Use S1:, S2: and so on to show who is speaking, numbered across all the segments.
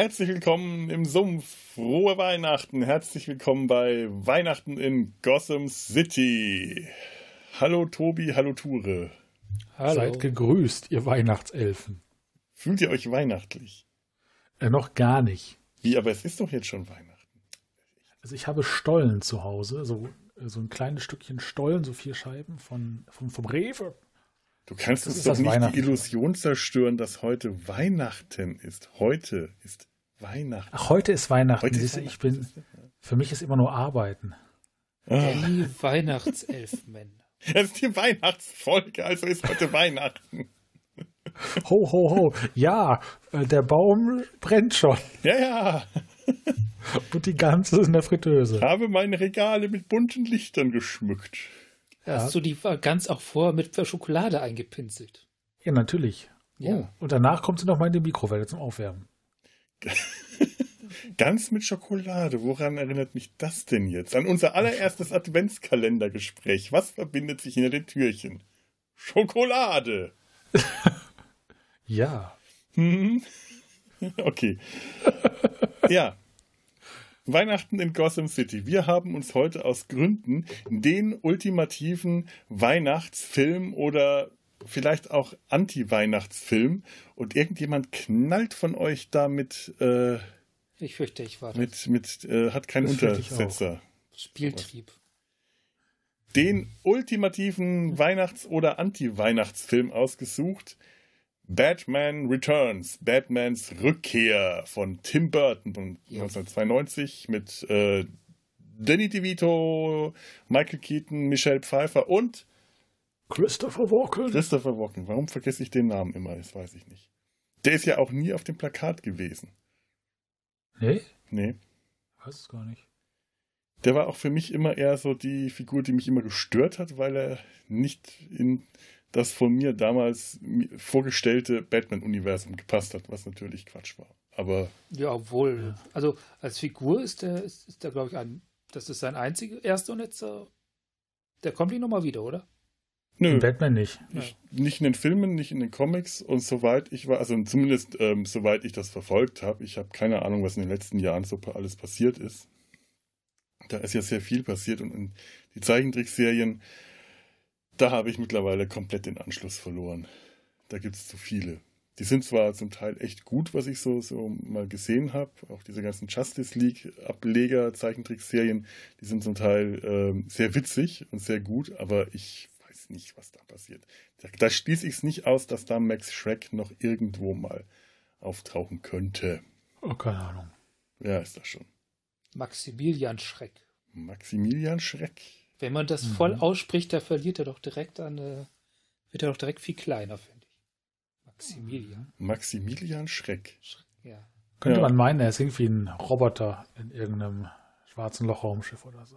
S1: Herzlich willkommen im Sumpf. Frohe Weihnachten. Herzlich willkommen bei Weihnachten in Gotham City. Hallo Tobi, hallo Ture.
S2: Hallo. Seid gegrüßt, ihr Weihnachtselfen.
S1: Fühlt ihr euch weihnachtlich?
S2: Äh, noch gar nicht.
S1: Wie, aber es ist doch jetzt schon Weihnachten.
S2: Also ich habe Stollen zu Hause, so, so ein kleines Stückchen Stollen, so vier Scheiben von, vom, vom Rewe.
S1: Du kannst uns doch nicht die Illusion zerstören, dass heute Weihnachten ist. Heute ist Weihnachten.
S2: Ach, heute ist Weihnachten. Heute ist ich bin, für mich ist immer nur Arbeiten.
S3: Die Weihnachtselfmänner.
S1: Das ist die Weihnachtsfolge, also ist heute Weihnachten.
S2: Ho, ho, ho. Ja, äh, der Baum brennt schon.
S1: Ja, ja.
S2: Und die ganze ist in der Fritteuse.
S1: Ich habe meine Regale mit bunten Lichtern geschmückt.
S3: Ja. Hast du die ganz auch vorher mit Schokolade eingepinselt?
S2: Ja, natürlich. Ja. Oh. Und danach kommt sie noch mal in die Mikrowelle zum Aufwärmen.
S1: Ganz mit Schokolade. Woran erinnert mich das denn jetzt? An unser allererstes Adventskalendergespräch. Was verbindet sich hinter den Türchen? Schokolade.
S2: ja.
S1: Hm? Okay. ja, Weihnachten in Gotham City. Wir haben uns heute aus Gründen den ultimativen Weihnachtsfilm oder vielleicht auch Anti-Weihnachtsfilm und irgendjemand knallt von euch da mit. Äh,
S3: ich fürchte, ich war
S1: Mit, mit äh, hat keinen Untersetzer.
S3: Spieltrieb.
S1: Den ultimativen Weihnachts- oder Anti-Weihnachtsfilm ausgesucht. Batman Returns, Batmans Rückkehr von Tim Burton von ja. 1992 mit äh, Danny DeVito, Michael Keaton, Michelle Pfeiffer und
S2: Christopher Walken.
S1: Christopher Walken. Warum vergesse ich den Namen immer? Das weiß ich nicht. Der ist ja auch nie auf dem Plakat gewesen.
S2: Nee?
S1: Nee.
S2: Weiß es gar nicht.
S1: Der war auch für mich immer eher so die Figur, die mich immer gestört hat, weil er nicht in das von mir damals vorgestellte Batman-Universum gepasst hat, was natürlich Quatsch war. Aber.
S3: Ja, obwohl, also als Figur ist der, ist, ist der, glaube ich, ein, das ist sein einziger, erster und letzter. Der kommt nicht nochmal wieder, oder?
S2: Nö. In Batman nicht.
S1: Ich, nicht in den Filmen, nicht in den Comics und soweit ich war, also zumindest ähm, soweit ich das verfolgt habe, ich habe keine Ahnung, was in den letzten Jahren so alles passiert ist. Da ist ja sehr viel passiert und, die Zeichentrickserien da habe ich mittlerweile komplett den Anschluss verloren. Da gibt es zu viele. Die sind zwar zum Teil echt gut, was ich so, so mal gesehen habe. Auch diese ganzen Justice League-Ableger, Zeichentrickserien, die sind zum Teil ähm, sehr witzig und sehr gut, aber ich weiß nicht, was da passiert. Da, da schließe ich es nicht aus, dass da Max Schreck noch irgendwo mal auftauchen könnte.
S2: Oh, keine Ahnung.
S1: Wer ist das schon?
S3: Maximilian Schreck.
S1: Maximilian Schreck.
S3: Wenn man das mhm. voll ausspricht, da verliert er doch direkt an, äh, wird er doch direkt viel kleiner, finde ich. Maximilian.
S1: Maximilian Schreck.
S3: Schreck ja.
S2: Könnte ja. man meinen, er ist irgendwie ein Roboter in irgendeinem schwarzen Lochraumschiff oder so.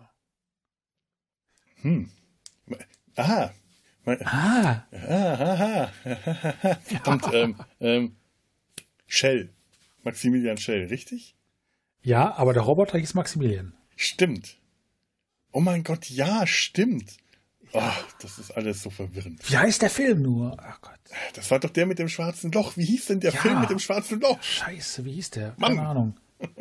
S1: Hm. Aha.
S2: Ah.
S1: Aha. Und ähm, ähm, Shell. Maximilian Shell, richtig?
S2: Ja, aber der Roboter hieß Maximilian.
S1: Stimmt. Oh mein Gott, ja, stimmt. Oh, das ist alles so verwirrend.
S2: Wie heißt der Film nur? Ach Gott.
S1: Das war doch der mit dem schwarzen Loch. Wie hieß denn der ja. Film mit dem schwarzen Loch?
S2: Scheiße, wie hieß der? Keine Mann. Ahnung.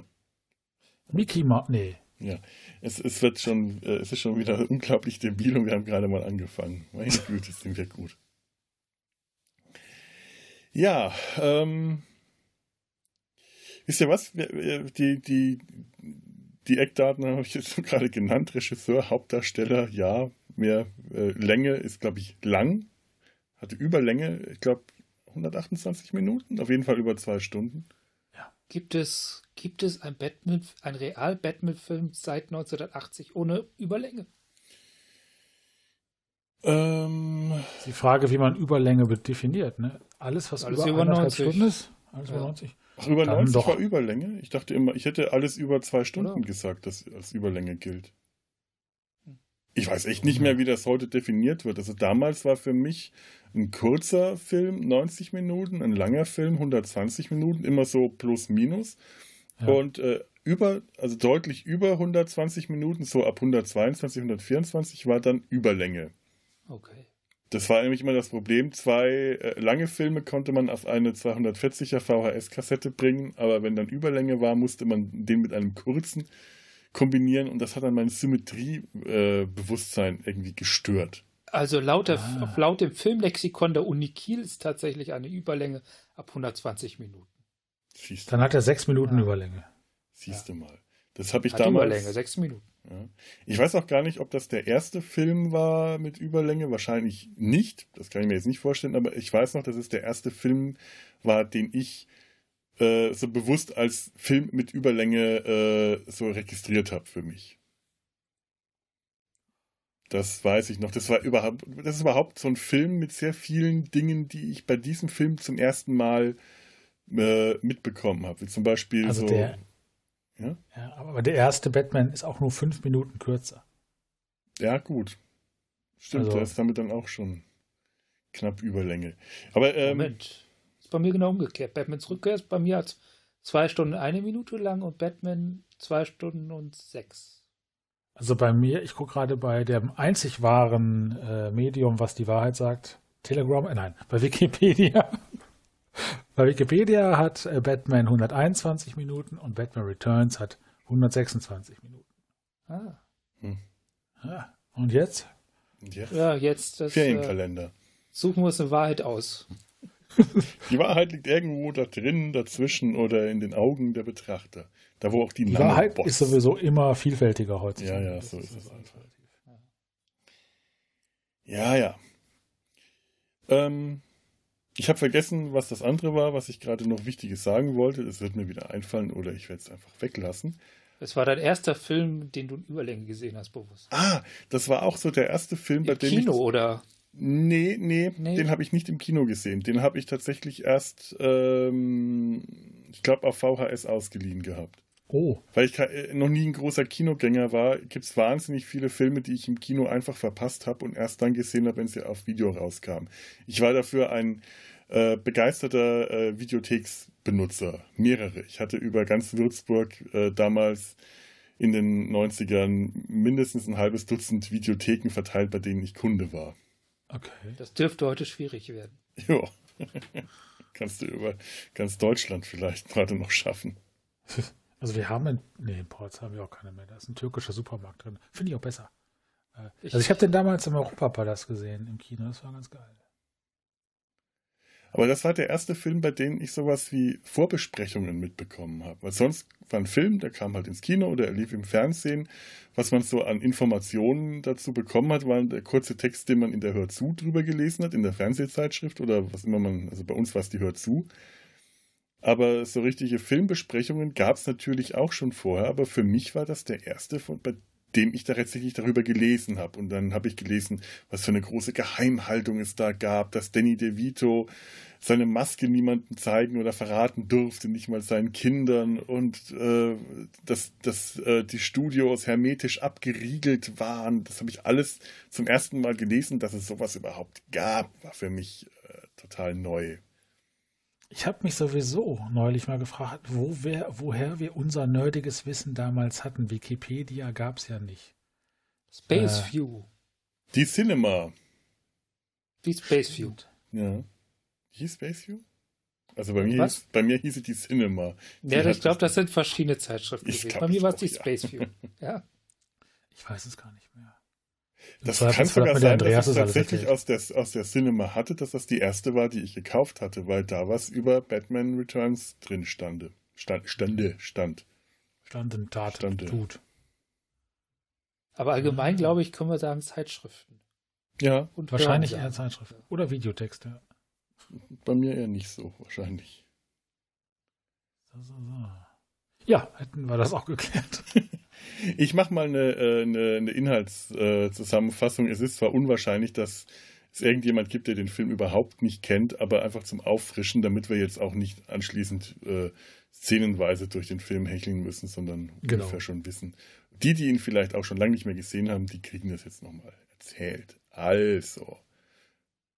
S2: Mickey Mouse. Nee.
S1: Ja, es, es wird schon, äh, es ist schon wieder unglaublich debil und wir haben gerade mal angefangen. Meine Güte, sind wir gut. Ja, ähm, wisst ihr was? Die, die, die Eckdaten habe ich jetzt gerade genannt. Regisseur, Hauptdarsteller, ja. Mehr äh, Länge ist, glaube ich, lang. Hatte Überlänge, ich glaube, 128 Minuten. Auf jeden Fall über zwei Stunden.
S3: Ja. Gibt es, gibt es ein Batman, ein real Batman-Film seit 1980 ohne Überlänge?
S1: Ähm,
S2: die Frage, wie man Überlänge definiert, ne? Alles, was
S3: alles über, über 90
S2: Stunden ist, alles ja. über 90.
S1: Ach, über Dann 90 doch. war Überlänge? Ich dachte immer, ich hätte alles über zwei Stunden Oder? gesagt, das als Überlänge gilt. Ich weiß echt nicht mehr, wie das heute definiert wird. Also damals war für mich ein kurzer Film 90 Minuten, ein langer Film 120 Minuten, immer so plus minus. Ja. Und äh, über, also deutlich über 120 Minuten, so ab 122, 124 war dann Überlänge.
S3: Okay.
S1: Das war nämlich immer das Problem. Zwei äh, lange Filme konnte man auf eine 240er VHS-Kassette bringen, aber wenn dann Überlänge war, musste man den mit einem kurzen kombinieren und das hat dann mein Symmetriebewusstsein äh, irgendwie gestört.
S3: Also laut, der, ah. laut dem Filmlexikon der Uni Kiel ist tatsächlich eine Überlänge ab 120 Minuten.
S2: Dann hat er sechs Minuten ja. Überlänge.
S1: Siehst du mal. Das habe ich hat damals.
S3: Überlänge, sechs Minuten.
S1: Ja. Ich weiß auch gar nicht, ob das der erste Film war mit Überlänge. Wahrscheinlich nicht. Das kann ich mir jetzt nicht vorstellen. Aber ich weiß noch, dass es der erste Film war, den ich äh, so bewusst als Film mit Überlänge äh, so registriert habe für mich. Das weiß ich noch. Das war überhaupt, das ist überhaupt so ein Film mit sehr vielen Dingen, die ich bei diesem Film zum ersten Mal äh, mitbekommen habe. Wie zum Beispiel
S2: also
S1: so.
S2: Der, ja? ja, aber der erste Batman ist auch nur fünf Minuten kürzer.
S1: Ja, gut. Stimmt, also, der ist damit dann auch schon knapp Überlänge. Aber ähm,
S3: Moment, ist bei mir genau umgekehrt. Batmans Rückkehr ist bei mir als zwei Stunden eine Minute lang und Batman zwei Stunden und sechs.
S2: Also bei mir, ich gucke gerade bei dem einzig wahren äh, Medium, was die Wahrheit sagt, Telegram, äh, nein, bei Wikipedia. Bei Wikipedia hat äh, Batman 121 Minuten und Batman Returns hat 126 Minuten.
S3: Ah.
S2: Hm. Ja, und jetzt?
S1: jetzt?
S3: Ja, jetzt das.
S1: Ferienkalender. Äh,
S3: suchen wir uns eine Wahrheit aus.
S1: Die Wahrheit liegt irgendwo da drin, dazwischen oder in den Augen der Betrachter. Da wo auch die,
S2: die Wahrheit ist sowieso immer vielfältiger heutzutage.
S1: Ja, ja, so ist es einfach. Ja, ja. Ähm, ich habe vergessen, was das andere war, was ich gerade noch Wichtiges sagen wollte. Es wird mir wieder einfallen oder ich werde es einfach weglassen.
S3: Es war dein erster Film, den du in Überlänge gesehen hast, bewusst.
S1: Ah, das war auch so der erste Film, bei Im dem
S3: Kino,
S1: ich.
S3: oder?
S1: Nee, nee, nee. den habe ich nicht im Kino gesehen. Den habe ich tatsächlich erst, ähm, ich glaube, auf VHS ausgeliehen gehabt.
S2: Oh.
S1: Weil ich äh, noch nie ein großer Kinogänger war, gibt es wahnsinnig viele Filme, die ich im Kino einfach verpasst habe und erst dann gesehen habe, wenn sie auf Video rauskamen. Ich war dafür ein äh, begeisterter äh, Videotheksbenutzer. Mehrere. Ich hatte über ganz Würzburg äh, damals in den 90ern mindestens ein halbes Dutzend Videotheken verteilt, bei denen ich Kunde war.
S3: Okay. Das dürfte heute schwierig werden.
S1: Ja. Kannst du über ganz Deutschland vielleicht gerade noch schaffen.
S2: Also wir haben in, nee, in Ports haben wir auch keine mehr. Da ist ein türkischer Supermarkt drin. Finde ich auch besser. Äh, also ich habe den damals im Europapalast gesehen im Kino. Das war ganz geil.
S1: Aber das war der erste Film, bei dem ich sowas wie Vorbesprechungen mitbekommen habe. Weil sonst war ein Film, der kam halt ins Kino oder er lief im Fernsehen. Was man so an Informationen dazu bekommen hat, war der kurze Text, den man in der Hör zu drüber gelesen hat, in der Fernsehzeitschrift oder was immer man, also bei uns war es die Hör zu. Aber so richtige Filmbesprechungen gab es natürlich auch schon vorher, aber für mich war das der erste, von, bei dem ich da tatsächlich darüber gelesen habe. Und dann habe ich gelesen, was für eine große Geheimhaltung es da gab, dass Danny DeVito seine Maske niemandem zeigen oder verraten durfte, nicht mal seinen Kindern und äh, dass, dass äh, die Studios hermetisch abgeriegelt waren. Das habe ich alles zum ersten Mal gelesen, dass es sowas überhaupt gab, war für mich äh, total neu.
S2: Ich habe mich sowieso neulich mal gefragt, wo wer, woher wir unser nerdiges Wissen damals hatten. Wikipedia gab es ja nicht.
S3: Space äh, View.
S1: Die Cinema.
S3: Die Space View.
S1: Ja. Hieß Space View? Also bei mir, hieß, bei mir hieß es die Cinema.
S3: Die ja, ich glaube, das sind verschiedene Zeitschriften gewesen. Bei mir war es die Space View. ja.
S2: Ich weiß es gar nicht mehr.
S1: Das, das kann sogar sein, dass ich tatsächlich aus der, aus der Cinema hatte, dass das die erste war, die ich gekauft hatte, weil da was über Batman Returns drin stande. Stand, stande, stand.
S2: Standen, Tat, stande. tut.
S3: Aber allgemein, glaube ich, können wir sagen Zeitschriften.
S1: Ja.
S2: Und wahrscheinlich eher Zeitschriften. Oder Videotexte.
S1: Bei mir eher nicht so, wahrscheinlich.
S2: So, so, so. Ja, hätten wir das auch geklärt.
S1: Ich mache mal eine, äh, eine, eine Inhaltszusammenfassung. Es ist zwar unwahrscheinlich, dass es irgendjemand gibt, der den Film überhaupt nicht kennt, aber einfach zum Auffrischen, damit wir jetzt auch nicht anschließend äh, szenenweise durch den Film hecheln müssen, sondern genau. ungefähr schon wissen. Die, die ihn vielleicht auch schon lange nicht mehr gesehen haben, die kriegen das jetzt nochmal erzählt. Also,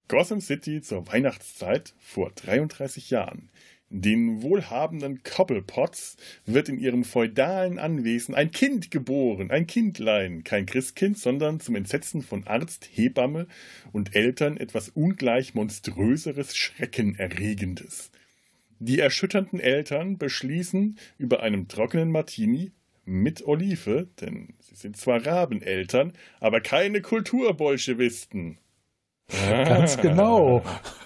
S1: Gotham City zur Weihnachtszeit vor 33 Jahren. Den wohlhabenden Cobblepotts wird in ihrem feudalen Anwesen ein Kind geboren, ein Kindlein, kein Christkind, sondern zum Entsetzen von Arzt, Hebamme und Eltern etwas ungleich monströseres, Schreckenerregendes. Die erschütternden Eltern beschließen, über einem trockenen Martini mit Olive, denn sie sind zwar Rabeneltern, aber keine Kulturbolschewisten.
S2: Ganz genau.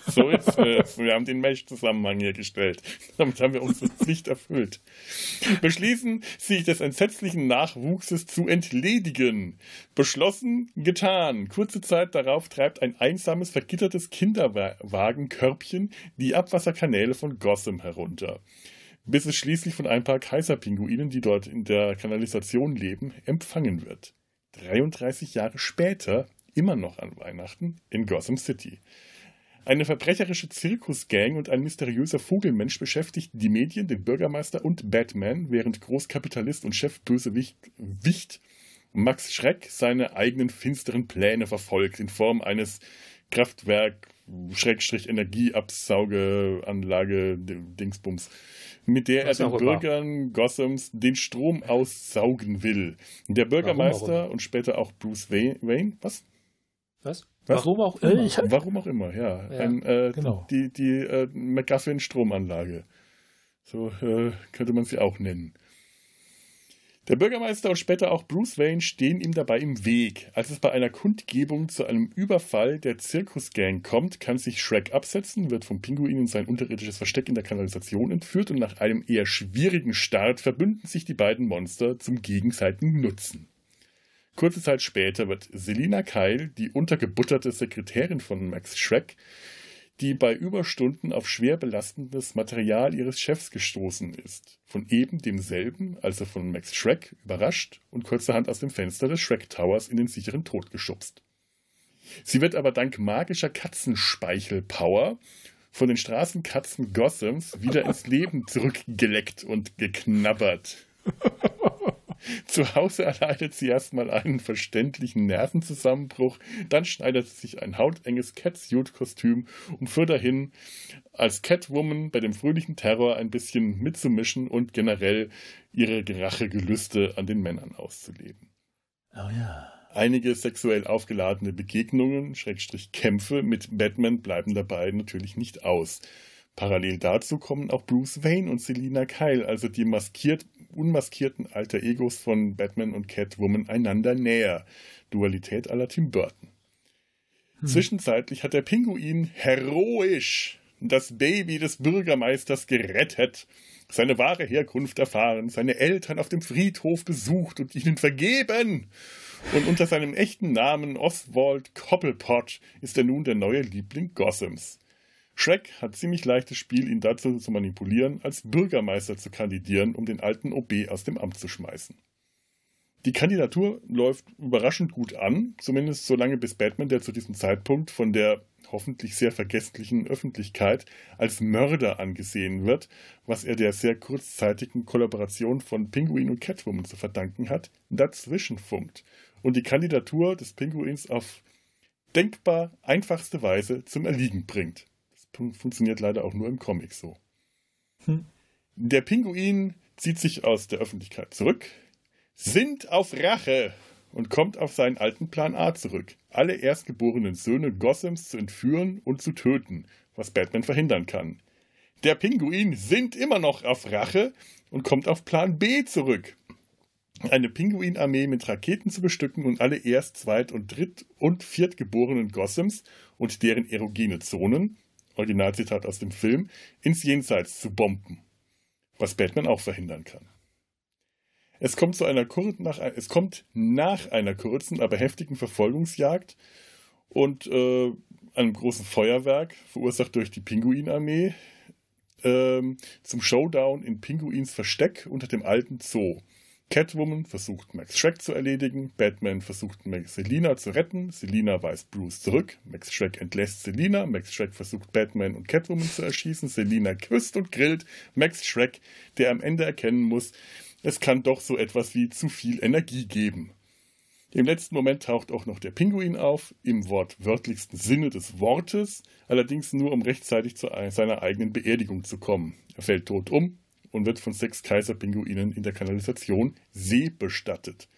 S1: So ist es. Wir haben den Mesh-Zusammenhang hergestellt. Damit haben wir unsere Pflicht erfüllt. Beschließen, sich des entsetzlichen Nachwuchses zu entledigen. Beschlossen, getan. Kurze Zeit darauf treibt ein einsames, vergittertes Kinderwagenkörbchen die Abwasserkanäle von Gotham herunter. Bis es schließlich von ein paar Kaiserpinguinen, die dort in der Kanalisation leben, empfangen wird. 33 Jahre später immer noch an Weihnachten in Gotham City. Eine verbrecherische Zirkusgang und ein mysteriöser Vogelmensch beschäftigten die Medien, den Bürgermeister und Batman, während Großkapitalist und Chefbösewicht Wicht Max Schreck seine eigenen finsteren Pläne verfolgt in Form eines Kraftwerk Schrägstrich Energieabsaugeanlage Dingsbums, mit der Was er den Bürgern Gothams den Strom aussaugen will. Der Bürgermeister und später auch Bruce Wayne, was?
S3: Was? Was? Warum auch immer. Ich,
S1: Warum auch immer, ja. ja Ein, äh, genau. Die, die äh, McGuffin-Stromanlage. So äh, könnte man sie auch nennen. Der Bürgermeister und später auch Bruce Wayne stehen ihm dabei im Weg. Als es bei einer Kundgebung zu einem Überfall der Zirkusgang kommt, kann sich Shrek absetzen, wird vom Pinguin in sein unterirdisches Versteck in der Kanalisation entführt und nach einem eher schwierigen Start verbünden sich die beiden Monster zum gegenseitigen Nutzen. Kurze Zeit später wird Selina Keil, die untergebutterte Sekretärin von Max Schreck, die bei Überstunden auf schwer belastendes Material ihres Chefs gestoßen ist, von eben demselben, also von Max Schreck, überrascht und kurzerhand aus dem Fenster des Schreck Towers in den sicheren Tod geschubst. Sie wird aber dank magischer Katzenspeichelpower von den Straßenkatzen Gothams wieder ins Leben zurückgeleckt und geknabbert. Zu Hause erleidet sie erstmal einen verständlichen Nervenzusammenbruch, dann schneidet sie sich ein hautenges Catsuit-Kostüm, um für dahin als Catwoman bei dem fröhlichen Terror ein bisschen mitzumischen und generell ihre Rachegelüste an den Männern auszuleben.
S2: Oh ja.
S1: Einige sexuell aufgeladene Begegnungen, Schrägstrich Kämpfe mit Batman bleiben dabei natürlich nicht aus. Parallel dazu kommen auch Bruce Wayne und Selina Kyle, also die maskiert unmaskierten Alter Egos von Batman und Catwoman einander näher. Dualität aller Tim Burton. Hm. Zwischenzeitlich hat der Pinguin heroisch das Baby des Bürgermeisters gerettet, seine wahre Herkunft erfahren, seine Eltern auf dem Friedhof besucht und ihnen vergeben. Und unter seinem echten Namen Oswald Cobblepot ist er nun der neue Liebling Gothams. Shrek hat ziemlich leichtes Spiel, ihn dazu zu manipulieren, als Bürgermeister zu kandidieren, um den alten OB aus dem Amt zu schmeißen. Die Kandidatur läuft überraschend gut an, zumindest solange bis Batman, der zu diesem Zeitpunkt von der hoffentlich sehr vergesslichen Öffentlichkeit als Mörder angesehen wird, was er der sehr kurzzeitigen Kollaboration von Pinguin und Catwoman zu verdanken hat, dazwischen funkt und die Kandidatur des Pinguins auf denkbar einfachste Weise zum Erliegen bringt funktioniert leider auch nur im Comic so. Hm. Der Pinguin zieht sich aus der Öffentlichkeit zurück, sinnt auf Rache und kommt auf seinen alten Plan A zurück, alle erstgeborenen Söhne Gothams zu entführen und zu töten, was Batman verhindern kann. Der Pinguin sinnt immer noch auf Rache und kommt auf Plan B zurück. Eine Pinguinarmee mit Raketen zu bestücken und alle Erst-, Zweit- und Dritt- und Viertgeborenen Gothams und deren erogene Zonen, Originalzitat aus dem Film, ins Jenseits zu bomben. Was Batman auch verhindern kann. Es kommt zu einer kurzen, nach, es kommt nach einer kurzen, aber heftigen Verfolgungsjagd und äh, einem großen Feuerwerk, verursacht durch die Pinguinarmee, äh, zum Showdown in Pinguins Versteck unter dem alten Zoo. Catwoman versucht Max Schreck zu erledigen, Batman versucht Max Selina zu retten, Selina weist Bruce zurück, Max Schreck entlässt Selina, Max Schreck versucht Batman und Catwoman zu erschießen, Selina küsst und grillt Max Schreck, der am Ende erkennen muss, es kann doch so etwas wie zu viel Energie geben. Im letzten Moment taucht auch noch der Pinguin auf, im wortwörtlichsten Sinne des Wortes, allerdings nur um rechtzeitig zu seiner eigenen Beerdigung zu kommen. Er fällt tot um und wird von sechs Kaiserpinguinen in der Kanalisation See bestattet.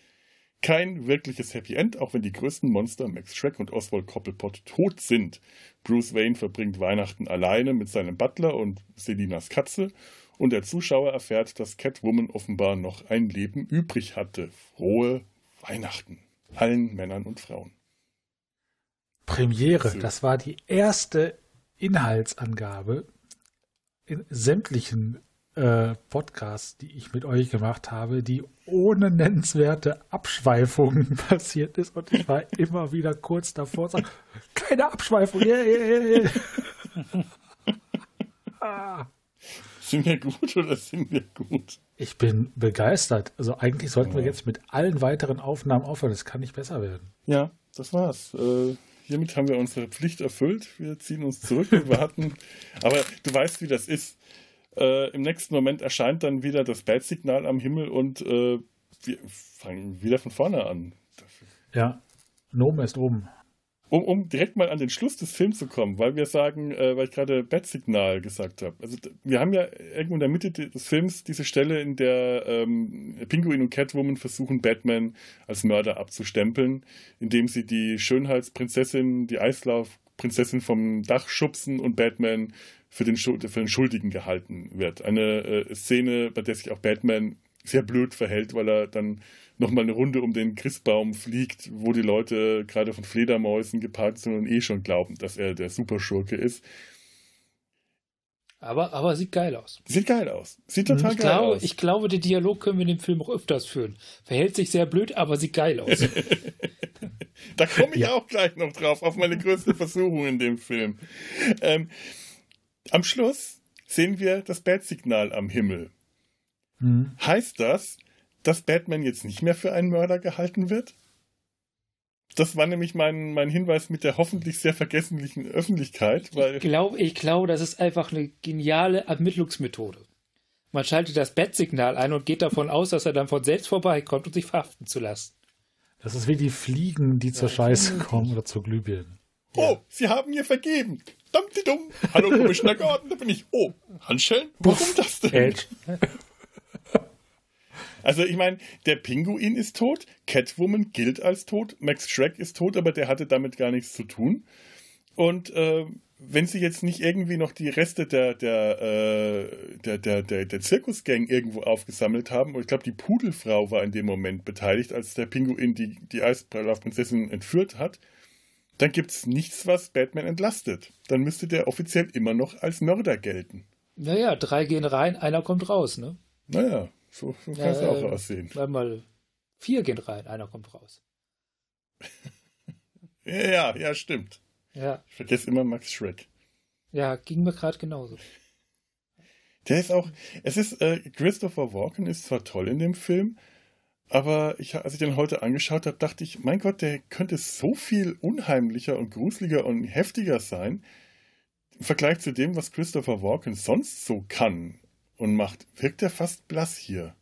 S1: Kein wirkliches Happy End, auch wenn die größten Monster Max Shrek und Oswald Cobblepot tot sind. Bruce Wayne verbringt Weihnachten alleine mit seinem Butler und Selinas Katze und der Zuschauer erfährt, dass Catwoman offenbar noch ein Leben übrig hatte. Frohe Weihnachten. Allen Männern und Frauen.
S2: Premiere, das war die erste Inhaltsangabe in sämtlichen äh, Podcasts, die ich mit euch gemacht habe, die ohne nennenswerte Abschweifungen passiert ist. Und ich war immer wieder kurz davor, zu sagen, keine Abschweifung. Yeah, yeah, yeah.
S1: ah. Sind wir gut oder sind wir gut?
S2: Ich bin begeistert. Also eigentlich sollten wir jetzt mit allen weiteren Aufnahmen aufhören. Das kann nicht besser werden.
S1: Ja, das war's. Äh, hiermit haben wir unsere Pflicht erfüllt. Wir ziehen uns zurück und warten. Aber du weißt, wie das ist. Äh, Im nächsten Moment erscheint dann wieder das Bad-Signal am Himmel und äh, wir fangen wieder von vorne an.
S2: Ja, Nomen ist oben
S1: um, um direkt mal an den Schluss des Films zu kommen, weil wir sagen, äh, weil ich gerade Bat-Signal gesagt habe. Also wir haben ja irgendwo in der Mitte des Films diese Stelle, in der ähm, Pinguin und Catwoman versuchen, Batman als Mörder abzustempeln, indem sie die Schönheitsprinzessin, die Eislaufprinzessin vom Dach schubsen und Batman für den, für den Schuldigen gehalten wird. Eine äh, Szene, bei der sich auch Batman sehr blöd verhält, weil er dann nochmal eine Runde um den Christbaum fliegt, wo die Leute gerade von Fledermäusen geparkt sind und eh schon glauben, dass er der Superschurke ist.
S3: Aber, aber sieht geil aus.
S1: Sieht geil aus. Sieht total
S3: ich
S1: geil
S3: glaube,
S1: aus.
S3: Ich glaube, den Dialog können wir in dem Film auch öfters führen. Verhält sich sehr blöd, aber sieht geil aus.
S1: da komme ich ja. auch gleich noch drauf, auf meine größte Versuchung in dem Film. Ähm, am Schluss sehen wir das Bat-Signal am Himmel. Mhm. Heißt das, dass Batman jetzt nicht mehr für einen Mörder gehalten wird? Das war nämlich mein, mein Hinweis mit der hoffentlich sehr vergesslichen Öffentlichkeit. Weil
S3: ich glaube, ich glaube, das ist einfach eine geniale Ermittlungsmethode. Man schaltet das Bat-Signal ein und geht davon aus, dass er dann von selbst vorbeikommt, um sich verhaften zu lassen.
S2: Das ist wie die Fliegen, die zur Scheiße kommen oder zur Glühbirnen.
S1: Oh, ja. Sie haben mir vergeben. Dumpty dumm. Hallo, Commissioner Gordon, da bin ich. Oh, Handschellen? Warum das denn? Also ich meine, der Pinguin ist tot, Catwoman gilt als tot, Max Shrek ist tot, aber der hatte damit gar nichts zu tun. Und äh, wenn sie jetzt nicht irgendwie noch die Reste der, der, äh, der, der, der, der Zirkusgang irgendwo aufgesammelt haben, und ich glaube, die Pudelfrau war in dem Moment beteiligt, als der Pinguin die, die Eislaufprinzessin entführt hat, dann gibt es nichts, was Batman entlastet. Dann müsste der offiziell immer noch als Mörder gelten.
S3: Naja, drei gehen rein, einer kommt raus, ne?
S1: Naja. So, so kann es ja, auch aussehen.
S3: Mal vier gehen rein, einer kommt raus.
S1: ja, ja, stimmt.
S3: Ja.
S1: Ich vergesse immer Max Schreck.
S3: Ja, ging mir gerade genauso.
S1: Der ist auch, es ist, äh, Christopher Walken ist zwar toll in dem Film, aber ich, als ich den heute angeschaut habe, dachte ich, mein Gott, der könnte so viel unheimlicher und gruseliger und heftiger sein, im Vergleich zu dem, was Christopher Walken sonst so kann und macht, wirkt er fast blass hier.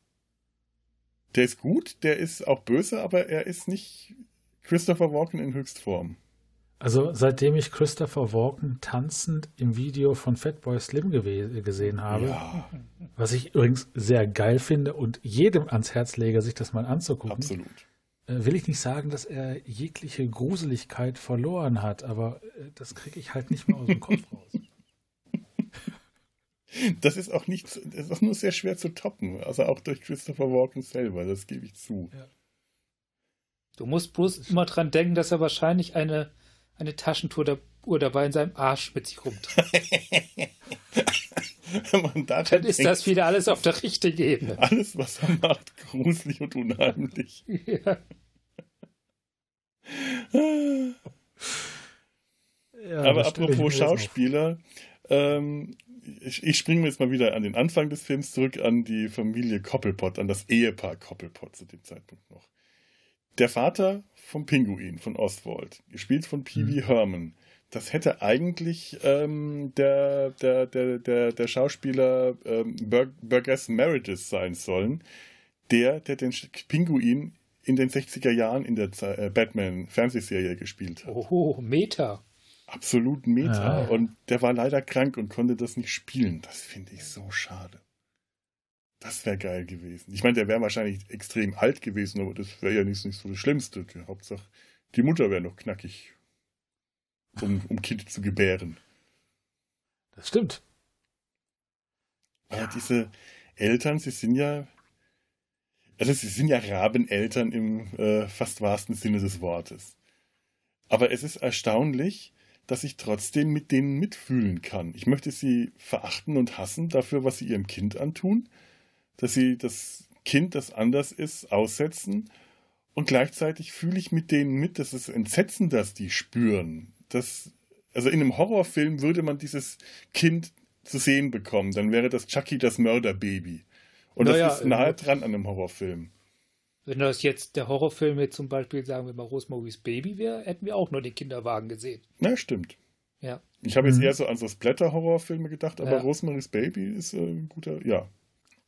S1: Der ist gut, der ist auch böse, aber er ist nicht Christopher Walken in Höchstform.
S2: Also seitdem ich Christopher Walken tanzend im Video von Fatboy Slim gesehen habe, ja. was ich übrigens sehr geil finde und jedem ans Herz lege, sich das mal anzugucken.
S1: Absolut.
S2: Äh, will ich nicht sagen, dass er jegliche Gruseligkeit verloren hat, aber äh, das kriege ich halt nicht mehr aus dem Kopf raus.
S1: Das ist auch nicht, das ist auch nur sehr schwer zu toppen. Also auch durch Christopher Walken selber, das gebe ich zu. Ja.
S3: Du musst bloß immer dran denken, dass er wahrscheinlich eine, eine Taschentour der Uhr dabei in seinem Arsch mit sich rumträgt. da Dann ist das wieder alles auf der richtigen Ebene.
S1: Alles, was er macht, gruselig und unheimlich. Ja. ja Aber apropos Schauspieler, ähm, ich, ich springe jetzt mal wieder an den Anfang des Films zurück, an die Familie Koppelpott, an das Ehepaar Koppelpott zu dem Zeitpunkt noch. Der Vater vom Pinguin, von Oswald, gespielt von Pee Wee mhm. Herman, das hätte eigentlich ähm, der, der, der, der, der Schauspieler ähm, Burgess Meredith sein sollen, der, der den Pinguin in den 60er Jahren in der äh, Batman-Fernsehserie gespielt hat.
S3: Oh, Meta.
S1: Absolut Meta. Ja. Und der war leider krank und konnte das nicht spielen. Das finde ich so schade. Das wäre geil gewesen. Ich meine, der wäre wahrscheinlich extrem alt gewesen, aber das wäre ja nicht, nicht so das Schlimmste. Die Hauptsache, die Mutter wäre noch knackig, um, um Kind zu gebären.
S2: Das stimmt.
S1: Aber ja. diese Eltern, sie sind ja, also sie sind ja Rabeneltern im äh, fast wahrsten Sinne des Wortes. Aber es ist erstaunlich, dass ich trotzdem mit denen mitfühlen kann. Ich möchte sie verachten und hassen dafür, was sie ihrem Kind antun, dass sie das Kind, das anders ist, aussetzen und gleichzeitig fühle ich mit denen mit, dass es Entsetzen, das die spüren. Das, also in einem Horrorfilm würde man dieses Kind zu sehen bekommen, dann wäre das Chucky das Mörderbaby. Und naja, das ist nahe dran an einem Horrorfilm.
S3: Wenn das jetzt der Horrorfilm jetzt zum Beispiel, sagen wir mal, Rosemary's Baby wäre, hätten wir auch nur den Kinderwagen gesehen.
S1: Na, stimmt.
S3: Ja.
S1: Ich habe jetzt mhm. eher so an so Splatter-Horrorfilme gedacht, aber ja. Rosemary's Baby ist äh, ein guter, ja.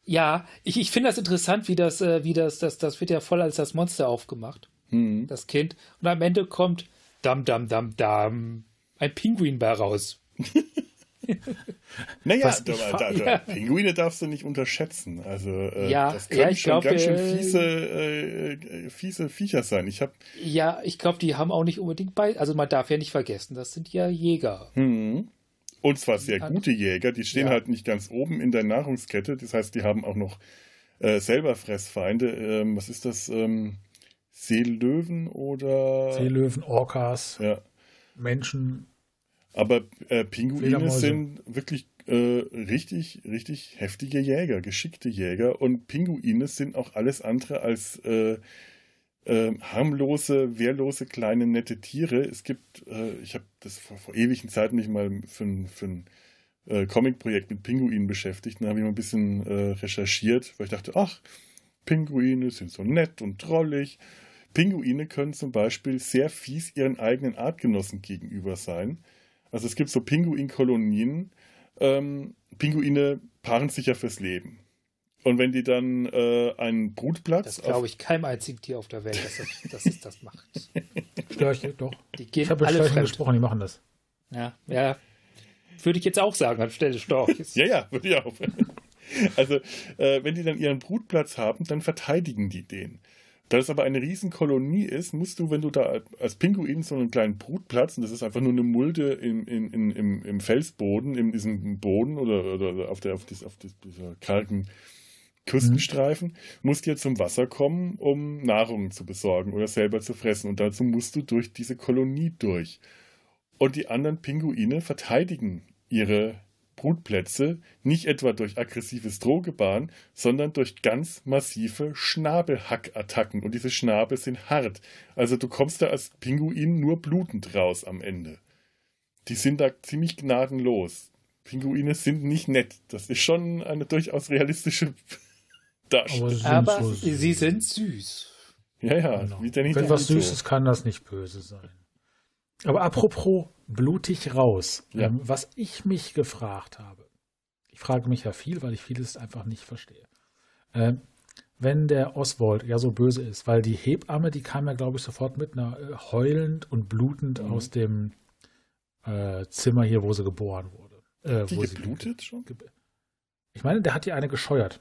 S3: Ja, ich, ich finde das interessant, wie das, äh, wie das, das, das wird ja voll als das Monster aufgemacht. Mhm. Das Kind. Und am Ende kommt Dam, Dam, Dam, Dam, ein Pinguin bei raus.
S1: naja, da, da, da, ja. Pinguine darfst du nicht unterschätzen. Also äh,
S3: ja,
S1: das können
S3: ja, schon glaub,
S1: ganz schön äh, fiese, äh, fiese Viecher sein. Ich hab,
S3: ja, ich glaube, die haben auch nicht unbedingt bei. Also man darf ja nicht vergessen, das sind ja Jäger.
S1: Mhm. Und zwar sehr gute Jäger. Die stehen ja. halt nicht ganz oben in der Nahrungskette. Das heißt, die haben auch noch äh, selber Fressfeinde. Ähm, was ist das? Ähm, Seelöwen oder?
S2: Seelöwen, Orcas.
S1: Ja.
S2: Menschen,
S1: aber äh, Pinguine sind wirklich äh, richtig, richtig heftige Jäger, geschickte Jäger. Und Pinguine sind auch alles andere als äh, harmlose, wehrlose, kleine, nette Tiere. Es gibt, äh, ich habe das vor, vor, ewigen Zeiten mich mal für, für ein äh, Comic-Projekt mit Pinguinen beschäftigt. Dann habe ich mal ein bisschen äh, recherchiert, weil ich dachte, ach, Pinguine sind so nett und trollig. Pinguine können zum Beispiel sehr fies ihren eigenen Artgenossen gegenüber sein. Also es gibt so Pinguinkolonien. Ähm, Pinguine paaren sich ja fürs Leben. Und wenn die dann äh, einen Brutplatz.
S3: Das glaube ich keinem einzigen Tier auf der Welt, dass es, dass es das macht.
S2: Störche, doch.
S3: Die gehen ich habe alle
S2: Störchen gesprochen, die machen das.
S3: Ja, ja. Würde ich jetzt auch sagen anstelle Storches.
S1: ja, ja, würde ich auch. Also, äh, wenn die dann ihren Brutplatz haben, dann verteidigen die den. Da es aber eine Riesenkolonie ist, musst du, wenn du da als Pinguin so einen kleinen Brutplatz, und das ist einfach nur eine Mulde in, in, im, im Felsboden, in diesem Boden oder, oder auf, der, auf, dies, auf dieser kargen Küstenstreifen, musst dir zum Wasser kommen, um Nahrung zu besorgen oder selber zu fressen. Und dazu musst du durch diese Kolonie durch. Und die anderen Pinguine verteidigen ihre Brutplätze nicht etwa durch aggressives Drohgebaren, sondern durch ganz massive Schnabelhackattacken. Und diese Schnabel sind hart. Also du kommst da als Pinguin nur blutend raus am Ende. Die sind da ziemlich gnadenlos. Pinguine sind nicht nett. Das ist schon eine durchaus realistische Darstellung.
S3: Aber, Aber sie sind süß.
S1: Ja, ja. Genau.
S2: Wenn was Süßes so. kann das nicht böse sein. Aber apropos blutig raus, ja. ähm, was ich mich gefragt habe, ich frage mich ja viel, weil ich vieles einfach nicht verstehe. Ähm, wenn der Oswald ja so böse ist, weil die Hebamme, die kam ja, glaube ich, sofort mit einer äh, heulend und blutend mhm. aus dem äh, Zimmer hier, wo sie geboren wurde.
S1: Äh, die wo geblutet sie, schon?
S2: Ich meine, der hat die eine gescheuert.